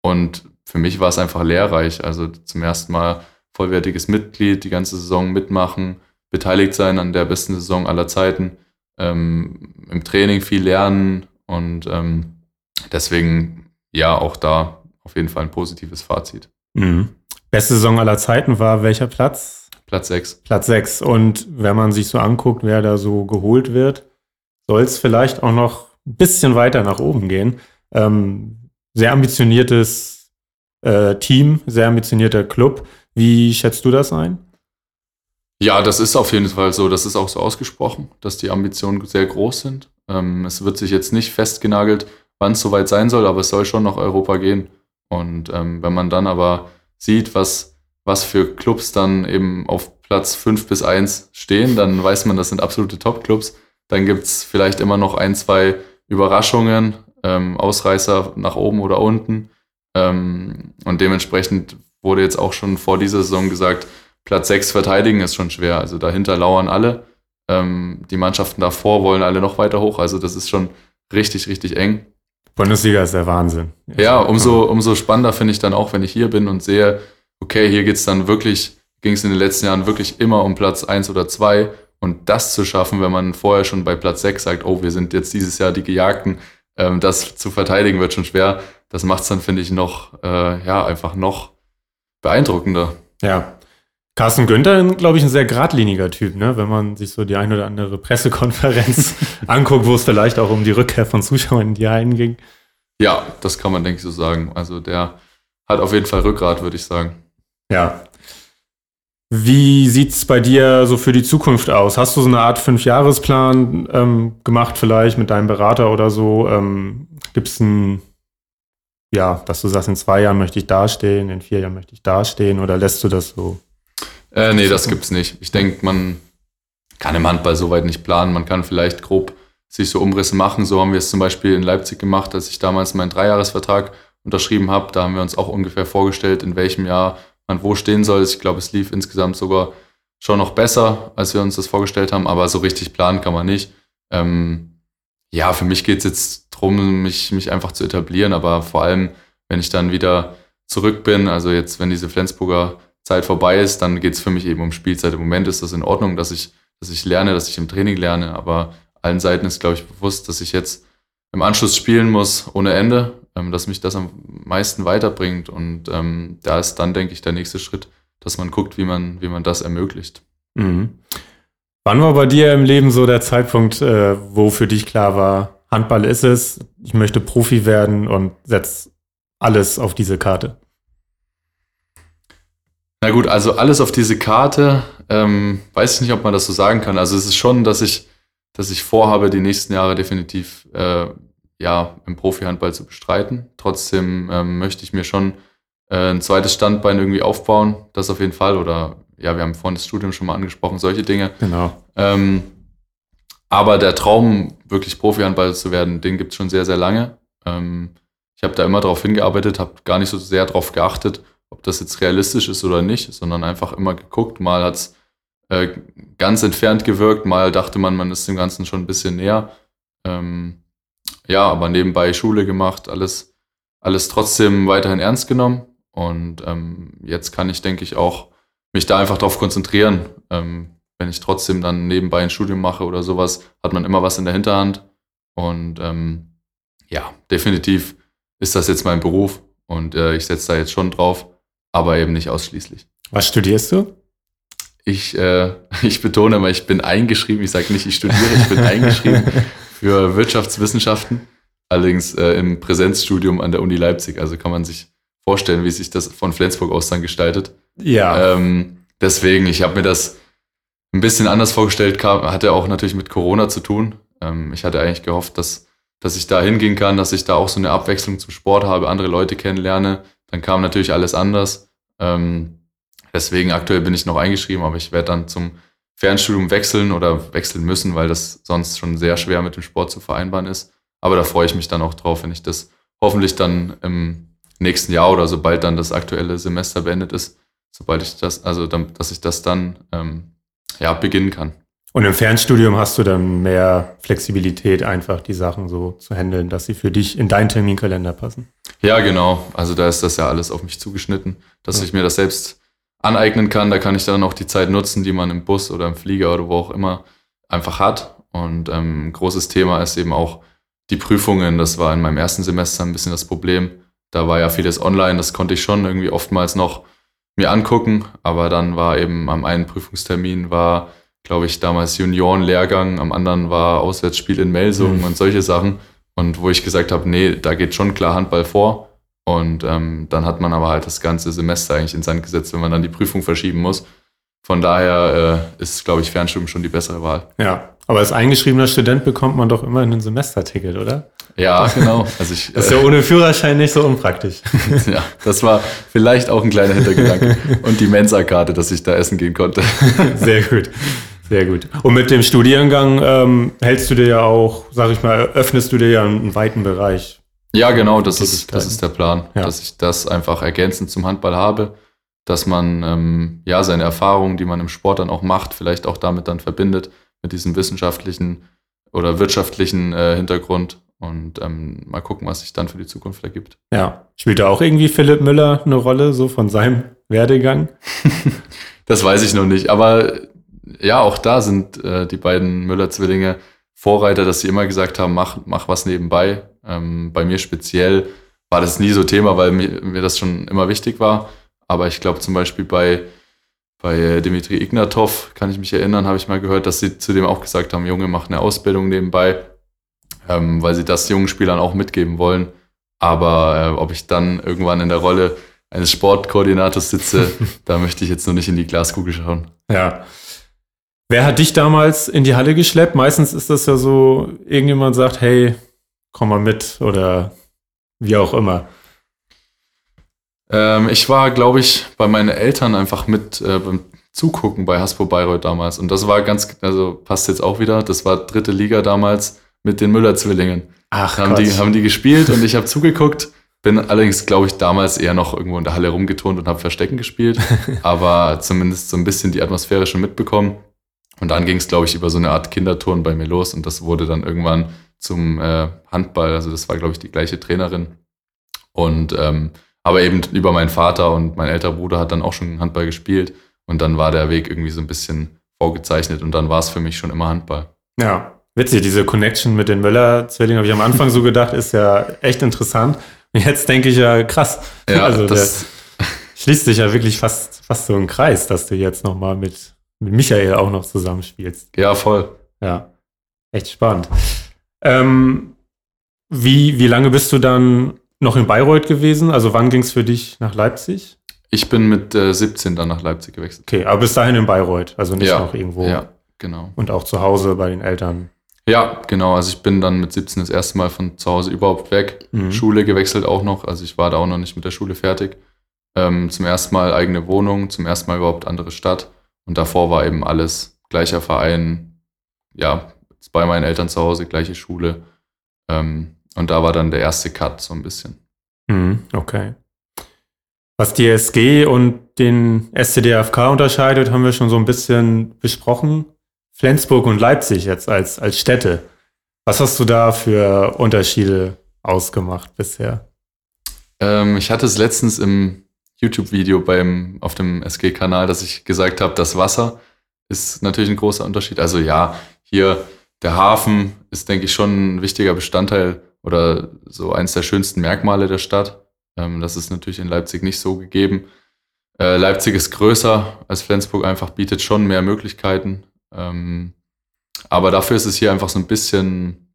[SPEAKER 3] und für mich war es einfach lehrreich. Also zum ersten Mal vollwertiges Mitglied, die ganze Saison mitmachen, beteiligt sein an der besten Saison aller Zeiten, ähm, im Training viel lernen und ähm, deswegen ja auch da auf jeden Fall ein positives Fazit.
[SPEAKER 2] Mhm. Beste Saison aller Zeiten war welcher Platz?
[SPEAKER 3] Platz 6.
[SPEAKER 2] Platz 6. Und wenn man sich so anguckt, wer da so geholt wird, soll es vielleicht auch noch ein bisschen weiter nach oben gehen. Ähm, sehr ambitioniertes äh, Team, sehr ambitionierter Club. Wie schätzt du das ein?
[SPEAKER 3] Ja, das ist auf jeden Fall so. Das ist auch so ausgesprochen, dass die Ambitionen sehr groß sind. Ähm, es wird sich jetzt nicht festgenagelt, wann es soweit sein soll, aber es soll schon nach Europa gehen. Und ähm, wenn man dann aber sieht, was was für Clubs dann eben auf Platz 5 bis 1 stehen, dann weiß man, das sind absolute Top-Clubs. Dann gibt's vielleicht immer noch ein, zwei Überraschungen, ähm, Ausreißer nach oben oder unten. Ähm, und dementsprechend wurde jetzt auch schon vor dieser Saison gesagt, Platz 6 verteidigen ist schon schwer. Also dahinter lauern alle. Ähm, die Mannschaften davor wollen alle noch weiter hoch. Also das ist schon richtig, richtig eng.
[SPEAKER 2] Bundesliga ist der Wahnsinn.
[SPEAKER 3] Ja, umso, umso spannender finde ich dann auch, wenn ich hier bin und sehe, okay, hier geht es dann wirklich, ging es in den letzten Jahren wirklich immer um Platz 1 oder 2 und das zu schaffen, wenn man vorher schon bei Platz 6 sagt, oh, wir sind jetzt dieses Jahr die Gejagten, ähm, das zu verteidigen wird schon schwer. Das macht es dann, finde ich, noch, äh, ja, einfach noch beeindruckender.
[SPEAKER 2] Ja. Carsten Günther, glaube ich, ein sehr geradliniger Typ, ne? wenn man sich so die ein oder andere Pressekonferenz anguckt, wo es vielleicht auch um die Rückkehr von Zuschauern in die Hallen ging.
[SPEAKER 3] Ja, das kann man, denke ich, so sagen. Also der hat auf jeden Fall Rückgrat, würde ich sagen.
[SPEAKER 2] Ja. Wie sieht es bei dir so für die Zukunft aus? Hast du so eine Art Fünfjahresplan ähm, gemacht, vielleicht mit deinem Berater oder so? Ähm, Gibt es ein, ja, dass du sagst, in zwei Jahren möchte ich dastehen, in vier Jahren möchte ich dastehen oder lässt du das so?
[SPEAKER 3] Äh, nee, das gibt's nicht. Ich denke, man kann im Handball soweit nicht planen. Man kann vielleicht grob sich so Umrisse machen. So haben wir es zum Beispiel in Leipzig gemacht, als ich damals meinen Dreijahresvertrag unterschrieben habe. Da haben wir uns auch ungefähr vorgestellt, in welchem Jahr man wo stehen soll. Ich glaube, es lief insgesamt sogar schon noch besser, als wir uns das vorgestellt haben, aber so richtig planen kann man nicht. Ähm, ja, für mich geht es jetzt darum, mich, mich einfach zu etablieren, aber vor allem, wenn ich dann wieder zurück bin, also jetzt, wenn diese Flensburger Zeit vorbei ist, dann geht es für mich eben um Spielzeit. Im Moment ist das in Ordnung, dass ich, dass ich lerne, dass ich im Training lerne, aber allen Seiten ist, glaube ich, bewusst, dass ich jetzt im Anschluss spielen muss ohne Ende ähm, dass mich das am meisten weiterbringt. Und ähm, da ist dann, denke ich, der nächste Schritt, dass man guckt, wie man, wie man das ermöglicht.
[SPEAKER 2] Mhm. Wann war bei dir im Leben so der Zeitpunkt, äh, wo für dich klar war, Handball ist es, ich möchte Profi werden und setze alles auf diese Karte?
[SPEAKER 3] Na gut, also alles auf diese Karte, ähm, weiß ich nicht, ob man das so sagen kann. Also es ist schon, dass ich, dass ich vorhabe, die nächsten Jahre definitiv äh, ja, im Profi-Handball zu bestreiten. Trotzdem ähm, möchte ich mir schon äh, ein zweites Standbein irgendwie aufbauen, das auf jeden Fall. Oder ja, wir haben vorhin das Studium schon mal angesprochen, solche Dinge.
[SPEAKER 2] Genau.
[SPEAKER 3] Ähm, aber der Traum, wirklich Profi-Handballer zu werden, den gibt es schon sehr, sehr lange. Ähm, ich habe da immer darauf hingearbeitet, habe gar nicht so sehr darauf geachtet, ob das jetzt realistisch ist oder nicht, sondern einfach immer geguckt. Mal hat es äh, ganz entfernt gewirkt, mal dachte man, man ist dem Ganzen schon ein bisschen näher. Ähm, ja, aber nebenbei Schule gemacht, alles, alles trotzdem weiterhin ernst genommen. Und ähm, jetzt kann ich, denke ich, auch mich da einfach darauf konzentrieren. Ähm, wenn ich trotzdem dann nebenbei ein Studium mache oder sowas, hat man immer was in der Hinterhand. Und ähm, ja, definitiv ist das jetzt mein Beruf und äh, ich setze da jetzt schon drauf aber eben nicht ausschließlich.
[SPEAKER 2] Was studierst du?
[SPEAKER 3] Ich, äh, ich betone immer, ich bin eingeschrieben. Ich sage nicht, ich studiere, ich bin eingeschrieben für Wirtschaftswissenschaften. Allerdings äh, im Präsenzstudium an der Uni Leipzig. Also kann man sich vorstellen, wie sich das von Flensburg aus dann gestaltet.
[SPEAKER 2] Ja.
[SPEAKER 3] Ähm, deswegen, ich habe mir das ein bisschen anders vorgestellt, kam, hatte auch natürlich mit Corona zu tun. Ähm, ich hatte eigentlich gehofft, dass, dass ich da hingehen kann, dass ich da auch so eine Abwechslung zum Sport habe, andere Leute kennenlerne, dann kam natürlich alles anders. Ähm, deswegen aktuell bin ich noch eingeschrieben, aber ich werde dann zum Fernstudium wechseln oder wechseln müssen, weil das sonst schon sehr schwer mit dem Sport zu vereinbaren ist. Aber da freue ich mich dann auch drauf, wenn ich das hoffentlich dann im nächsten Jahr oder sobald dann das aktuelle Semester beendet ist, sobald ich das, also dann, dass ich das dann ähm, ja beginnen kann.
[SPEAKER 2] Und im Fernstudium hast du dann mehr Flexibilität, einfach die Sachen so zu handeln, dass sie für dich in deinen Terminkalender passen.
[SPEAKER 3] Ja, genau. Also da ist das ja alles auf mich zugeschnitten, dass ja. ich mir das selbst aneignen kann. Da kann ich dann auch die Zeit nutzen, die man im Bus oder im Flieger oder wo auch immer einfach hat. Und ähm, ein großes Thema ist eben auch die Prüfungen. Das war in meinem ersten Semester ein bisschen das Problem. Da war ja vieles online, das konnte ich schon irgendwie oftmals noch mir angucken. Aber dann war eben am einen Prüfungstermin war glaube ich, damals Juniorenlehrgang, am anderen war Auswärtsspiel in Melsungen mhm. und solche Sachen. Und wo ich gesagt habe, nee, da geht schon klar Handball vor. Und ähm, dann hat man aber halt das ganze Semester eigentlich ins Sand gesetzt, wenn man dann die Prüfung verschieben muss. Von daher äh, ist, glaube ich, Fernstudium schon die bessere Wahl.
[SPEAKER 2] Ja, aber als eingeschriebener Student bekommt man doch immer ein Semesterticket, oder?
[SPEAKER 3] Ja, genau. Also ich,
[SPEAKER 2] das ist ja ohne Führerschein nicht so unpraktisch.
[SPEAKER 3] ja, das war vielleicht auch ein kleiner Hintergedanke. Und die Mensa-Karte, dass ich da essen gehen konnte.
[SPEAKER 2] Sehr gut. Sehr gut. Und mit dem Studiengang ähm, hältst du dir ja auch, sag ich mal, öffnest du dir ja einen weiten Bereich.
[SPEAKER 3] Ja, genau, das ist, das ist der Plan, ja. dass ich das einfach ergänzend zum Handball habe, dass man ähm, ja seine Erfahrungen, die man im Sport dann auch macht, vielleicht auch damit dann verbindet, mit diesem wissenschaftlichen oder wirtschaftlichen äh, Hintergrund und ähm, mal gucken, was sich dann für die Zukunft ergibt.
[SPEAKER 2] Ja, spielt da auch irgendwie Philipp Müller eine Rolle, so von seinem Werdegang?
[SPEAKER 3] das weiß ich noch nicht, aber ja, auch da sind äh, die beiden Müller-Zwillinge Vorreiter, dass sie immer gesagt haben, mach, mach was nebenbei. Ähm, bei mir speziell war das nie so Thema, weil mir, mir das schon immer wichtig war. Aber ich glaube zum Beispiel bei, bei Dimitri Ignatov, kann ich mich erinnern, habe ich mal gehört, dass sie zu dem auch gesagt haben, Junge, mach eine Ausbildung nebenbei, ähm, weil sie das jungen Spielern auch mitgeben wollen. Aber äh, ob ich dann irgendwann in der Rolle eines Sportkoordinators sitze, da möchte ich jetzt noch nicht in die Glaskugel schauen.
[SPEAKER 2] Ja, Wer hat dich damals in die Halle geschleppt? Meistens ist das ja so, irgendjemand sagt, hey, komm mal mit oder wie auch immer.
[SPEAKER 3] Ähm, ich war, glaube ich, bei meinen Eltern einfach mit äh, beim Zugucken bei Haspo Bayreuth damals. Und das war ganz, also passt jetzt auch wieder, das war dritte Liga damals mit den Müller-Zwillingen.
[SPEAKER 2] Ach,
[SPEAKER 3] haben die, haben die gespielt und ich habe zugeguckt. Bin allerdings, glaube ich, damals eher noch irgendwo in der Halle rumgeturnt und habe Verstecken gespielt. aber zumindest so ein bisschen die Atmosphäre schon mitbekommen. Und dann ging es, glaube ich, über so eine Art Kinderturn bei mir los und das wurde dann irgendwann zum äh, Handball. Also das war, glaube ich, die gleiche Trainerin. Und ähm, aber eben über meinen Vater und mein älterer Bruder hat dann auch schon Handball gespielt und dann war der Weg irgendwie so ein bisschen vorgezeichnet und dann war es für mich schon immer Handball.
[SPEAKER 2] Ja, witzig, diese Connection mit den Möller-Zwillingen habe ich am Anfang so gedacht, ist ja echt interessant. Und jetzt denke ich ja, krass.
[SPEAKER 3] Ja, also das
[SPEAKER 2] schließt sich ja wirklich fast, fast so ein Kreis, dass du jetzt nochmal mit mit Michael auch noch zusammenspielst.
[SPEAKER 3] Ja, voll.
[SPEAKER 2] Ja, echt spannend. Ähm, wie, wie lange bist du dann noch in Bayreuth gewesen? Also wann ging es für dich nach Leipzig?
[SPEAKER 3] Ich bin mit äh, 17 dann nach Leipzig gewechselt.
[SPEAKER 2] Okay, aber bis dahin in Bayreuth, also nicht
[SPEAKER 3] ja,
[SPEAKER 2] noch irgendwo.
[SPEAKER 3] Ja, genau.
[SPEAKER 2] Und auch zu Hause bei den Eltern.
[SPEAKER 3] Ja, genau. Also ich bin dann mit 17 das erste Mal von zu Hause überhaupt weg.
[SPEAKER 2] Mhm.
[SPEAKER 3] Schule gewechselt auch noch. Also ich war da auch noch nicht mit der Schule fertig. Ähm, zum ersten Mal eigene Wohnung, zum ersten Mal überhaupt andere Stadt. Und davor war eben alles gleicher Verein, ja, bei meinen Eltern zu Hause, gleiche Schule. Ähm, und da war dann der erste Cut so ein bisschen.
[SPEAKER 2] Mhm, okay. Was die SG und den SCDFK unterscheidet, haben wir schon so ein bisschen besprochen. Flensburg und Leipzig jetzt als, als Städte. Was hast du da für Unterschiede ausgemacht bisher?
[SPEAKER 3] Ähm, ich hatte es letztens im YouTube-Video beim, auf dem SG-Kanal, dass ich gesagt habe, das Wasser ist natürlich ein großer Unterschied. Also ja, hier der Hafen ist, denke ich, schon ein wichtiger Bestandteil oder so eins der schönsten Merkmale der Stadt. Ähm, das ist natürlich in Leipzig nicht so gegeben. Äh, Leipzig ist größer als Flensburg, einfach bietet schon mehr Möglichkeiten. Ähm, aber dafür ist es hier einfach so ein bisschen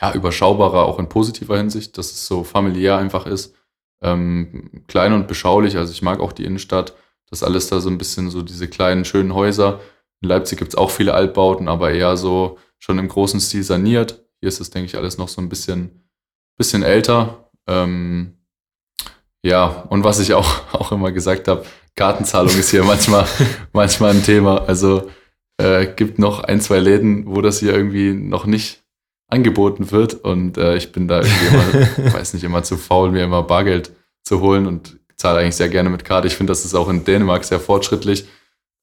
[SPEAKER 3] ja, überschaubarer, auch in positiver Hinsicht, dass es so familiär einfach ist. Ähm, klein und beschaulich, also ich mag auch die Innenstadt, das alles da so ein bisschen so diese kleinen, schönen Häuser. In Leipzig gibt es auch viele Altbauten, aber eher so schon im großen Stil saniert. Hier ist es, denke ich, alles noch so ein bisschen, bisschen älter. Ähm, ja, und was ich auch, auch immer gesagt habe, Kartenzahlung ist hier manchmal, manchmal ein Thema. Also äh, gibt noch ein, zwei Läden, wo das hier irgendwie noch nicht angeboten wird. Und äh, ich bin da irgendwie immer, weiß nicht, immer zu faul, mir immer Bargeld zu holen und zahle eigentlich sehr gerne mit Karte. Ich finde, das ist auch in Dänemark sehr fortschrittlich.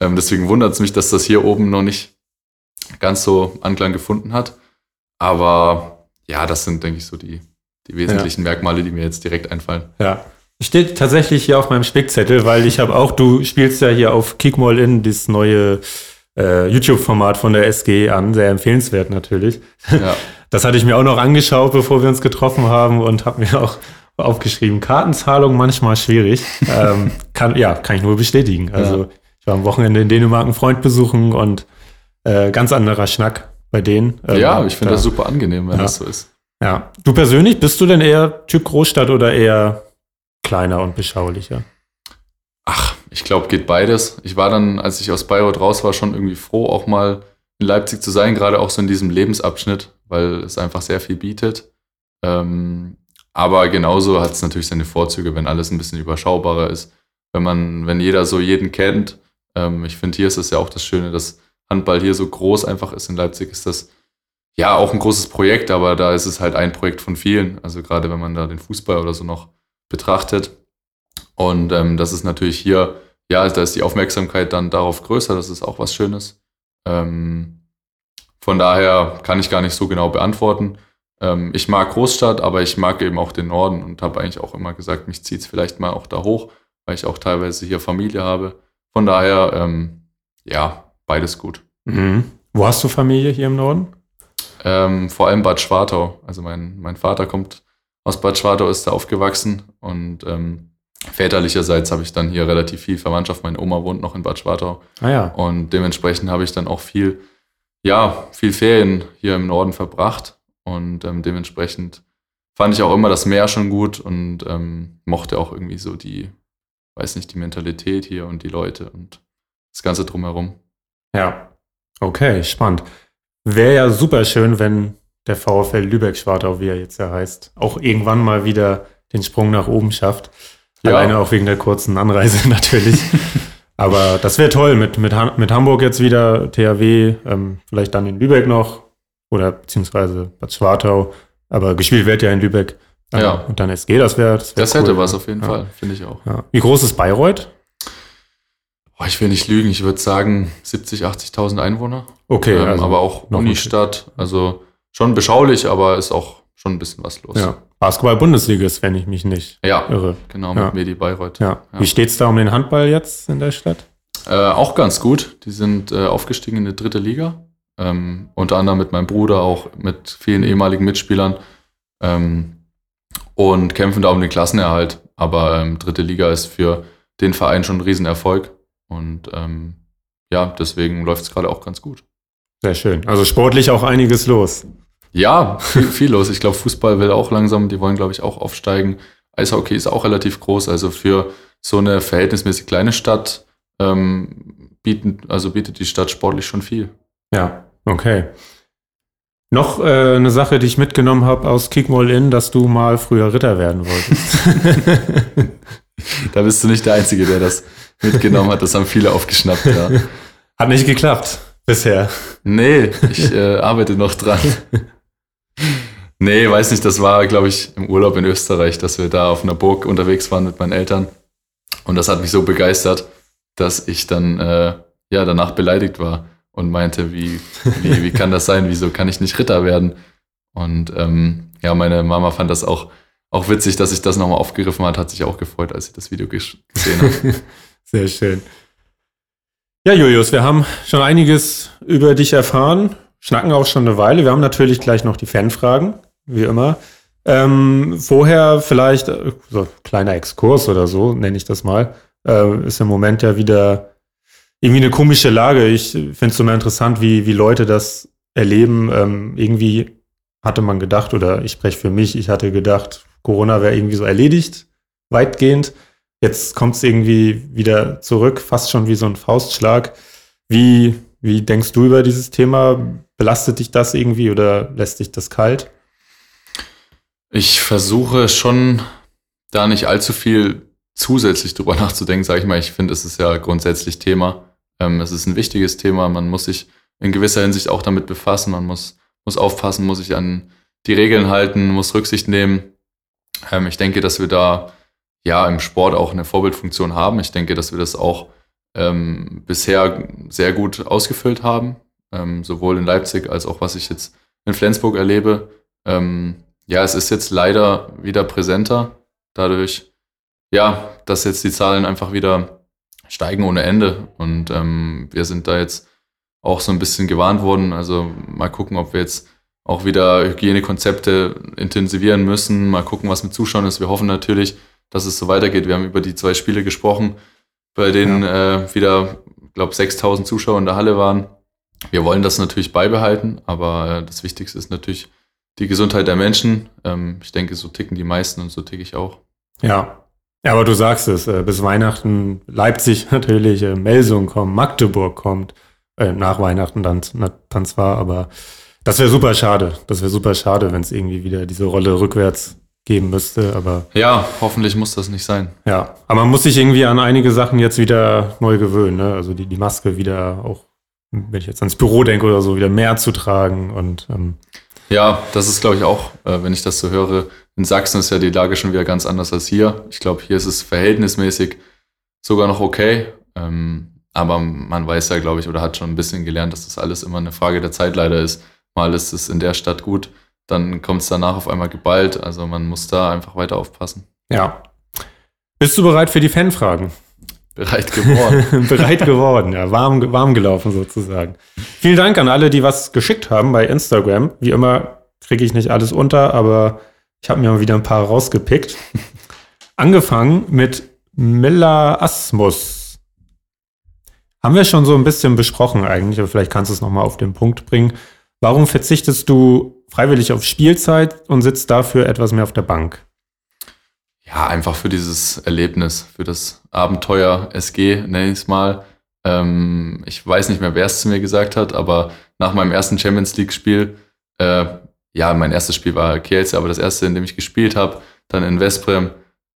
[SPEAKER 3] Ähm, deswegen wundert es mich, dass das hier oben noch nicht ganz so Anklang gefunden hat. Aber ja, das sind, denke ich, so die, die wesentlichen ja. Merkmale, die mir jetzt direkt einfallen.
[SPEAKER 2] Ja. Steht tatsächlich hier auf meinem Spickzettel, weil ich habe auch, du spielst ja hier auf Kickmall in das neue äh, YouTube-Format von der SG an, sehr empfehlenswert natürlich. Ja. Das hatte ich mir auch noch angeschaut, bevor wir uns getroffen haben und habe mir auch aufgeschrieben, Kartenzahlung manchmal schwierig. ähm, kann, ja, kann ich nur bestätigen. Also ja. ich war am Wochenende in Dänemark einen Freund besuchen und äh, ganz anderer Schnack bei denen.
[SPEAKER 3] Ähm, ja, ich finde da, das super angenehm, wenn
[SPEAKER 2] ja.
[SPEAKER 3] das so ist.
[SPEAKER 2] Ja. Du persönlich, bist du denn eher Typ Großstadt oder eher kleiner und beschaulicher?
[SPEAKER 3] Ach, ich glaube, geht beides. Ich war dann, als ich aus Bayreuth raus war, schon irgendwie froh, auch mal in Leipzig zu sein, gerade auch so in diesem Lebensabschnitt, weil es einfach sehr viel bietet. Ähm, aber genauso hat es natürlich seine Vorzüge, wenn alles ein bisschen überschaubarer ist. Wenn man, wenn jeder so jeden kennt. Ähm, ich finde, hier ist es ja auch das Schöne, dass Handball hier so groß einfach ist. In Leipzig ist das ja auch ein großes Projekt, aber da ist es halt ein Projekt von vielen. Also gerade wenn man da den Fußball oder so noch betrachtet. Und ähm, das ist natürlich hier, ja, da ist die Aufmerksamkeit dann darauf größer, das ist auch was Schönes. Ähm, von daher kann ich gar nicht so genau beantworten. Ähm, ich mag Großstadt, aber ich mag eben auch den Norden und habe eigentlich auch immer gesagt, mich zieht es vielleicht mal auch da hoch, weil ich auch teilweise hier Familie habe. Von daher, ähm, ja, beides gut.
[SPEAKER 2] Mhm. Wo hast du Familie hier im Norden?
[SPEAKER 3] Ähm, vor allem Bad Schwartau. Also mein, mein Vater kommt aus Bad Schwartau, ist da aufgewachsen und ähm, väterlicherseits habe ich dann hier relativ viel Verwandtschaft. Meine Oma wohnt noch in Bad Schwartau.
[SPEAKER 2] Ah ja.
[SPEAKER 3] Und dementsprechend habe ich dann auch viel, ja, viel Ferien hier im Norden verbracht. Und ähm, dementsprechend fand ich auch immer das Meer schon gut und ähm, mochte auch irgendwie so die, weiß nicht, die Mentalität hier und die Leute und das Ganze drumherum.
[SPEAKER 2] Ja. Okay, spannend. Wäre ja super schön, wenn der VfL Lübeck-Schwartau, wie er jetzt ja heißt, auch irgendwann mal wieder den Sprung nach oben schafft. Ja. Alleine auch wegen der kurzen Anreise natürlich. Aber das wäre toll mit, mit, mit Hamburg jetzt wieder, THW, ähm, vielleicht dann in Lübeck noch oder beziehungsweise Bad Schwartau. Aber gespielt wird ja in Lübeck.
[SPEAKER 3] Ähm, ja.
[SPEAKER 2] Und dann SG, das wäre.
[SPEAKER 3] Das, wär das cool, hätte was auf jeden ja. Fall, finde ich auch.
[SPEAKER 2] Ja. Wie groß ist Bayreuth?
[SPEAKER 3] Oh, ich will nicht lügen, ich würde sagen 70, 80.000 Einwohner.
[SPEAKER 2] Okay.
[SPEAKER 3] Ähm, also aber auch Unistadt, also schon beschaulich, aber ist auch schon ein bisschen was los.
[SPEAKER 2] Ja. Basketball-Bundesliga ist, wenn ich mich nicht
[SPEAKER 3] ja,
[SPEAKER 2] irre.
[SPEAKER 3] Genau, mit ja. Medi Bayreuth.
[SPEAKER 2] Ja. ja. Wie steht es da um den Handball jetzt in der Stadt?
[SPEAKER 3] Äh, auch ganz gut. Die sind äh, aufgestiegen in die dritte Liga. Ähm, unter anderem mit meinem Bruder, auch mit vielen ehemaligen Mitspielern. Ähm, und kämpfen da um den Klassenerhalt. Aber ähm, dritte Liga ist für den Verein schon ein Riesenerfolg. Und ähm, ja, deswegen läuft es gerade auch ganz gut.
[SPEAKER 2] Sehr schön. Also sportlich auch einiges los.
[SPEAKER 3] Ja, viel, viel los. Ich glaube, Fußball will auch langsam, die wollen, glaube ich, auch aufsteigen. Eishockey ist auch relativ groß, also für so eine verhältnismäßig kleine Stadt ähm, bieten, also bietet die Stadt sportlich schon viel.
[SPEAKER 2] Ja, okay. Noch äh, eine Sache, die ich mitgenommen habe aus Kick All In, dass du mal früher Ritter werden wolltest.
[SPEAKER 3] da bist du nicht der Einzige, der das mitgenommen hat. Das haben viele aufgeschnappt, ja.
[SPEAKER 2] Hat nicht geklappt bisher.
[SPEAKER 3] Nee, ich äh, arbeite noch dran. Nee, weiß nicht, das war, glaube ich, im Urlaub in Österreich, dass wir da auf einer Burg unterwegs waren mit meinen Eltern. Und das hat mich so begeistert, dass ich dann äh, ja danach beleidigt war und meinte, wie, wie, wie kann das sein? Wieso kann ich nicht Ritter werden? Und ähm, ja, meine Mama fand das auch, auch witzig, dass ich das nochmal aufgegriffen hat, hat sich auch gefreut, als ich das Video gesehen habe.
[SPEAKER 2] Sehr schön. Ja, Julius, wir haben schon einiges über dich erfahren, schnacken auch schon eine Weile. Wir haben natürlich gleich noch die Fanfragen wie immer. Ähm, vorher vielleicht äh, so kleiner Exkurs oder so, nenne ich das mal. Äh, ist im Moment ja wieder irgendwie eine komische Lage. Ich finde es immer interessant, wie, wie Leute das erleben. Ähm, irgendwie hatte man gedacht, oder ich spreche für mich, ich hatte gedacht, Corona wäre irgendwie so erledigt, weitgehend. Jetzt kommt es irgendwie wieder zurück, fast schon wie so ein Faustschlag. Wie, wie denkst du über dieses Thema? Belastet dich das irgendwie oder lässt dich das kalt?
[SPEAKER 3] Ich versuche schon, da nicht allzu viel zusätzlich drüber nachzudenken, sage ich mal. Ich finde, es ist ja grundsätzlich Thema. Ähm, es ist ein wichtiges Thema. Man muss sich in gewisser Hinsicht auch damit befassen. Man muss, muss aufpassen, muss sich an die Regeln halten, muss Rücksicht nehmen. Ähm, ich denke, dass wir da ja im Sport auch eine Vorbildfunktion haben. Ich denke, dass wir das auch ähm, bisher sehr gut ausgefüllt haben, ähm, sowohl in Leipzig als auch was ich jetzt in Flensburg erlebe. Ja, es ist jetzt leider wieder präsenter, dadurch, ja, dass jetzt die Zahlen einfach wieder steigen ohne Ende. Und ähm, wir sind da jetzt auch so ein bisschen gewarnt worden. Also mal gucken, ob wir jetzt auch wieder Hygienekonzepte intensivieren müssen. Mal gucken, was mit Zuschauern ist. Wir hoffen natürlich, dass es so weitergeht. Wir haben über die zwei Spiele gesprochen, bei denen ja. äh, wieder, glaube 6000 Zuschauer in der Halle waren. Wir wollen das natürlich beibehalten, aber äh, das Wichtigste ist natürlich, die Gesundheit der Menschen. Ähm, ich denke, so ticken die meisten und so ticke ich auch.
[SPEAKER 2] Ja. Ja, aber du sagst es, äh, bis Weihnachten Leipzig natürlich, äh, Melsung kommt, Magdeburg kommt, äh, nach Weihnachten dann, dann zwar, aber das wäre super schade. Das wäre super schade, wenn es irgendwie wieder diese Rolle rückwärts geben müsste, aber.
[SPEAKER 3] Ja, hoffentlich muss das nicht sein.
[SPEAKER 2] Ja, aber man muss sich irgendwie an einige Sachen jetzt wieder neu gewöhnen, ne? Also die, die Maske wieder auch, wenn ich jetzt ans Büro denke oder so, wieder mehr zu tragen und ähm,
[SPEAKER 3] ja, das ist, glaube ich, auch, äh, wenn ich das so höre, in Sachsen ist ja die Lage schon wieder ganz anders als hier. Ich glaube, hier ist es verhältnismäßig sogar noch okay. Ähm, aber man weiß ja, glaube ich, oder hat schon ein bisschen gelernt, dass das alles immer eine Frage der Zeit leider ist. Mal ist es in der Stadt gut, dann kommt es danach auf einmal geballt. Also man muss da einfach weiter aufpassen.
[SPEAKER 2] Ja. Bist du bereit für die Fanfragen?
[SPEAKER 3] Bereit geworden.
[SPEAKER 2] Bereit geworden, ja. Warm, warm gelaufen sozusagen. Vielen Dank an alle, die was geschickt haben bei Instagram. Wie immer kriege ich nicht alles unter, aber ich habe mir mal wieder ein paar rausgepickt. Angefangen mit Miller Asmus. Haben wir schon so ein bisschen besprochen eigentlich, aber vielleicht kannst du es nochmal auf den Punkt bringen. Warum verzichtest du freiwillig auf Spielzeit und sitzt dafür etwas mehr auf der Bank?
[SPEAKER 3] Ja, einfach für dieses Erlebnis, für das Abenteuer SG, nenne ich es mal. Ähm, ich weiß nicht mehr, wer es zu mir gesagt hat, aber nach meinem ersten Champions League-Spiel, äh, ja, mein erstes Spiel war Kielce, aber das erste, in dem ich gespielt habe, dann in Vesprem,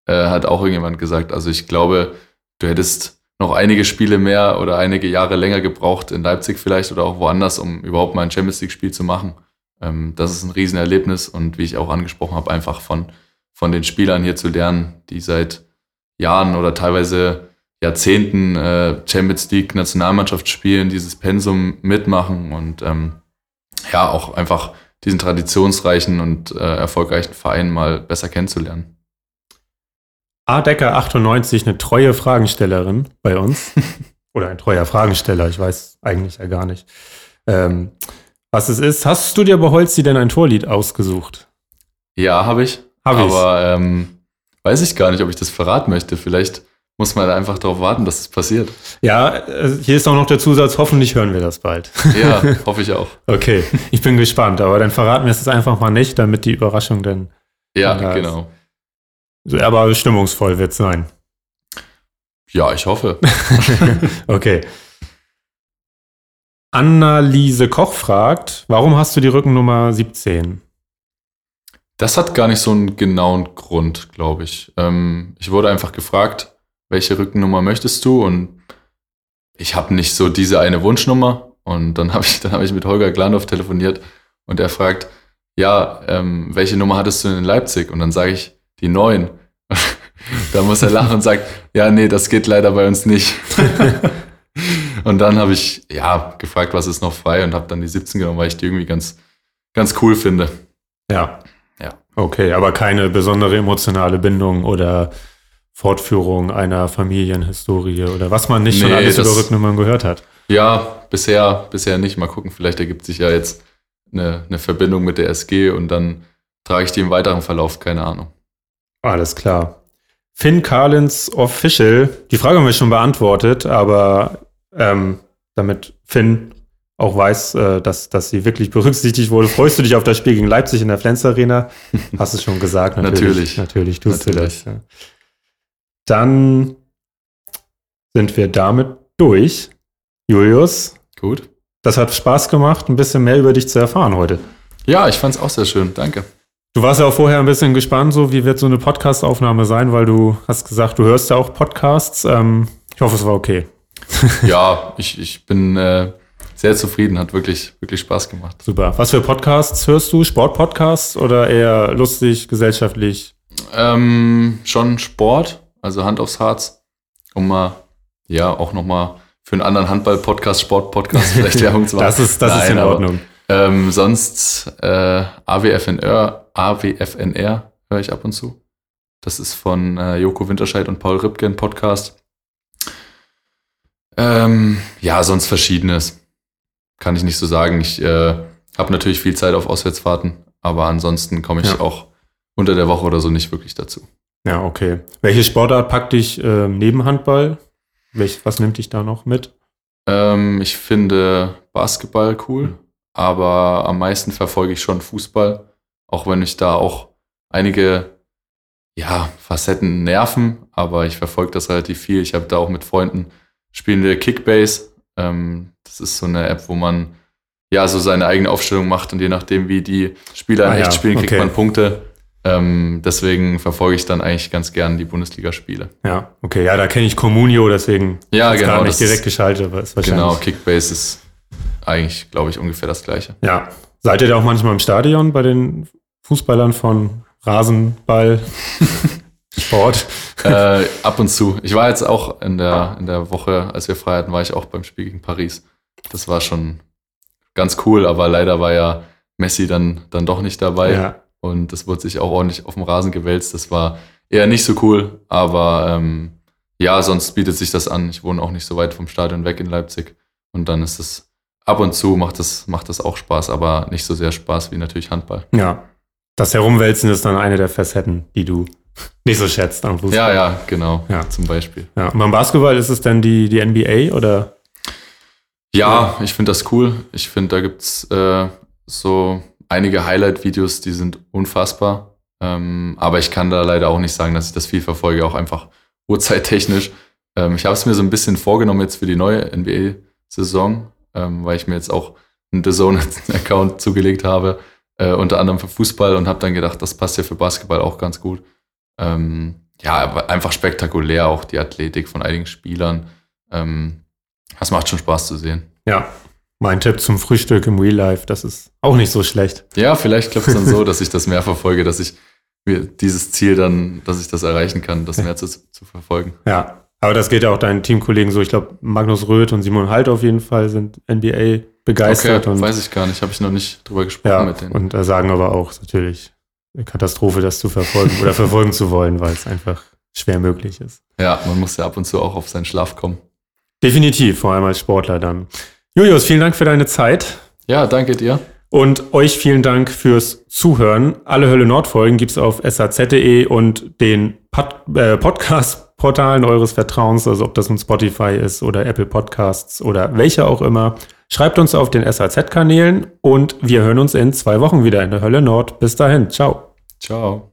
[SPEAKER 3] äh, hat auch irgendjemand gesagt, also ich glaube, du hättest noch einige Spiele mehr oder einige Jahre länger gebraucht, in Leipzig vielleicht oder auch woanders, um überhaupt mal ein Champions League-Spiel zu machen. Ähm, das ist ein Riesenerlebnis und wie ich auch angesprochen habe, einfach von von den Spielern hier zu lernen, die seit Jahren oder teilweise Jahrzehnten äh, Champions League Nationalmannschaft spielen, dieses Pensum mitmachen und ähm, ja, auch einfach diesen traditionsreichen und äh, erfolgreichen Verein mal besser kennenzulernen.
[SPEAKER 2] A. Decker 98, eine treue Fragenstellerin bei uns. Oder ein treuer Fragensteller, ich weiß eigentlich ja gar nicht, ähm, was es ist. Hast du dir bei Holzi denn ein Torlied ausgesucht?
[SPEAKER 3] Ja, habe ich. Hab Aber ähm, weiß ich gar nicht, ob ich das verraten möchte. Vielleicht muss man einfach darauf warten, dass es passiert.
[SPEAKER 2] Ja, äh, hier ist auch noch der Zusatz, hoffentlich hören wir das bald.
[SPEAKER 3] Ja, hoffe ich auch.
[SPEAKER 2] Okay, ich bin gespannt, aber dann verraten wir es einfach mal nicht, damit die Überraschung dann.
[SPEAKER 3] Ja,
[SPEAKER 2] Ja,
[SPEAKER 3] genau.
[SPEAKER 2] Aber stimmungsvoll wird es sein.
[SPEAKER 3] Ja, ich hoffe.
[SPEAKER 2] Okay. Annaliese Koch fragt, warum hast du die Rückennummer 17?
[SPEAKER 3] Das hat gar nicht so einen genauen Grund, glaube ich. Ähm, ich wurde einfach gefragt, welche Rückennummer möchtest du? Und ich habe nicht so diese eine Wunschnummer. Und dann habe ich, hab ich mit Holger Glandorf telefoniert und er fragt, ja, ähm, welche Nummer hattest du in Leipzig? Und dann sage ich, die neun. da muss er lachen und sagt, ja, nee, das geht leider bei uns nicht. und dann habe ich, ja, gefragt, was ist noch frei und habe dann die 17 genommen, weil ich die irgendwie ganz, ganz cool finde.
[SPEAKER 2] Ja. Okay, aber keine besondere emotionale Bindung oder Fortführung einer Familienhistorie oder was man nicht schon
[SPEAKER 3] Nee,
[SPEAKER 2] alles
[SPEAKER 3] das-
[SPEAKER 2] über Rücknummern gehört hat.
[SPEAKER 3] Ja, bisher, bisher nicht. Mal gucken, vielleicht ergibt sich ja jetzt eine, eine Verbindung mit der SG und dann trage ich die im weiteren Verlauf, keine Ahnung.
[SPEAKER 2] Alles klar. Finn Carlins Official, die Frage haben wir schon beantwortet, aber ähm, damit Finn auch weiß, äh, dass, dass sie wirklich berücksichtigt wurde, freust du dich auf das Spiel gegen Leipzig in der Flens Arena? Hast du schon gesagt, natürlich.
[SPEAKER 3] Natürlich.
[SPEAKER 2] Natürlich tust du
[SPEAKER 3] Natürlich.
[SPEAKER 2] das. Ja. Dann sind wir damit durch. Julius,
[SPEAKER 3] Gut.
[SPEAKER 2] das hat Spaß gemacht, ein bisschen mehr über dich zu erfahren heute.
[SPEAKER 3] Ja, ich fand es auch sehr schön. Danke.
[SPEAKER 2] Du warst ja auch vorher ein bisschen gespannt, so wie wird so eine Podcast-Aufnahme sein, weil du hast gesagt, du hörst ja auch Podcasts. Ähm, ich hoffe, es war okay.
[SPEAKER 3] Ja, ich, ich bin äh, sehr zufrieden. Hat wirklich, wirklich Spaß gemacht.
[SPEAKER 2] Super. Was für Podcasts hörst du? Sportpodcasts oder eher lustig, gesellschaftlich?
[SPEAKER 3] Ähm, schon Sport, also Hand aufs Harz, um mal, ja, auch nochmal für einen anderen Handball-Podcast, Sport-Podcast vielleicht Werbung zu machen.
[SPEAKER 2] Das ist, das ist
[SPEAKER 3] Nein,
[SPEAKER 2] in
[SPEAKER 3] aber-
[SPEAKER 2] Ordnung.
[SPEAKER 3] Ähm, sonst äh, AWFNR, AWFNR höre ich ab und zu. Das ist von äh, Joko Winterscheid und Paul Ripke ein Podcast. Ähm, ja, sonst verschiedenes. Kann ich nicht so sagen. Ich äh, habe natürlich viel Zeit auf Auswärtsfahrten, aber ansonsten komme ich
[SPEAKER 2] Ja.
[SPEAKER 3] auch unter der Woche oder so nicht wirklich dazu.
[SPEAKER 2] Ja, okay. Welche Sportart packt dich ähm, neben Handball? Welch, was nimmt dich da noch mit?
[SPEAKER 3] Ähm, ich finde Basketball cool, aber am meisten verfolge ich schon Fußball, auch wenn mich da auch einige ja, Facetten nerven, aber ich verfolge das relativ viel. Ich habe da auch mit Freunden spielen wir Kickbase. Ähm, das ist so eine App, wo man ja so seine eigene Aufstellung macht und je nachdem, wie die Spieler in
[SPEAKER 2] Ah ja,
[SPEAKER 3] echt spielen, kriegt
[SPEAKER 2] okay.
[SPEAKER 3] man Punkte. Ähm, deswegen verfolge ich dann eigentlich ganz gern die Bundesligaspiele.
[SPEAKER 2] Ja, okay. Ja, da kenne ich Communio, deswegen
[SPEAKER 3] Ja, genau,
[SPEAKER 2] gar nicht direkt geschaltet, aber ist wahrscheinlich.
[SPEAKER 3] Genau, Kickbase ist eigentlich, glaube ich, ungefähr das gleiche.
[SPEAKER 2] Ja. Seid ihr da auch manchmal im Stadion bei den Fußballern von Rasenball, Sport?
[SPEAKER 3] Äh, ab und zu. Ich war jetzt auch in der, in der Woche, als wir frei hatten, war ich auch beim Spiel gegen Paris. Das war schon ganz cool, aber leider war ja Messi dann, dann doch nicht dabei.
[SPEAKER 2] Ja.
[SPEAKER 3] Und das wurde sich auch ordentlich auf dem Rasen gewälzt. Das war eher nicht so cool, aber ähm, ja, sonst bietet sich das an. Ich wohne auch nicht so weit vom Stadion weg in Leipzig. Und dann ist es ab und zu macht das, macht das auch Spaß, aber nicht so sehr Spaß wie natürlich Handball.
[SPEAKER 2] Ja. Das Herumwälzen ist dann eine der Facetten, die du nicht so schätzt am Fußball.
[SPEAKER 3] Ja, ja, genau.
[SPEAKER 2] Ja.
[SPEAKER 3] Zum Beispiel.
[SPEAKER 2] ja. Und beim Basketball ist es dann die, die NBA oder?
[SPEAKER 3] Ja, ich finde das cool. Ich finde, da gibt's äh, so einige Highlight-Videos, die sind unfassbar. Ähm, aber ich kann da leider auch nicht sagen, dass ich das viel verfolge, auch einfach uhrzeittechnisch. Ähm, ich habe es mir so ein bisschen vorgenommen jetzt für die neue NBA-Saison, ähm, weil ich mir jetzt auch einen The Zone-Account zugelegt habe, äh, unter anderem für Fußball und habe dann gedacht, das passt ja für Basketball auch ganz gut. Ähm, ja, einfach spektakulär, auch die Athletik von einigen Spielern. Ähm, das macht schon Spaß zu sehen.
[SPEAKER 2] Ja. Mein Tipp zum Frühstück im Real Life, das ist auch nicht so schlecht.
[SPEAKER 3] Ja, vielleicht klappt es dann so, dass ich das mehr verfolge, dass ich mir dieses Ziel dann, dass ich das erreichen kann, das mehr zu, zu verfolgen.
[SPEAKER 2] Ja. Aber das geht ja auch deinen Teamkollegen so. Ich glaube, Magnus Röth und Simon Halt auf jeden Fall sind NBA begeistert
[SPEAKER 3] okay,
[SPEAKER 2] und
[SPEAKER 3] weiß ich gar nicht, habe ich noch nicht drüber gesprochen
[SPEAKER 2] Ja,
[SPEAKER 3] mit denen.
[SPEAKER 2] und da sagen aber auch natürlich eine Katastrophe, das zu verfolgen oder verfolgen zu wollen, weil es einfach schwer möglich ist.
[SPEAKER 3] ja, man muss ja ab und zu auch auf seinen Schlaf kommen.
[SPEAKER 2] Definitiv, vor allem als Sportler dann. Julius, vielen Dank für deine Zeit
[SPEAKER 3] Ja, danke dir.
[SPEAKER 2] und euch vielen Dank fürs Zuhören. Alle Hölle Nord Folgen gibt's auf saz.de und den Pod äh, Podcast Portalen eures Vertrauens, also ob das nun Spotify ist oder Apple Podcasts oder welche auch immer. Schreibt uns auf den SAZ-Kanälen und wir hören uns in zwei Wochen wieder in der Hölle Nord. Bis dahin, ciao.
[SPEAKER 3] Ciao.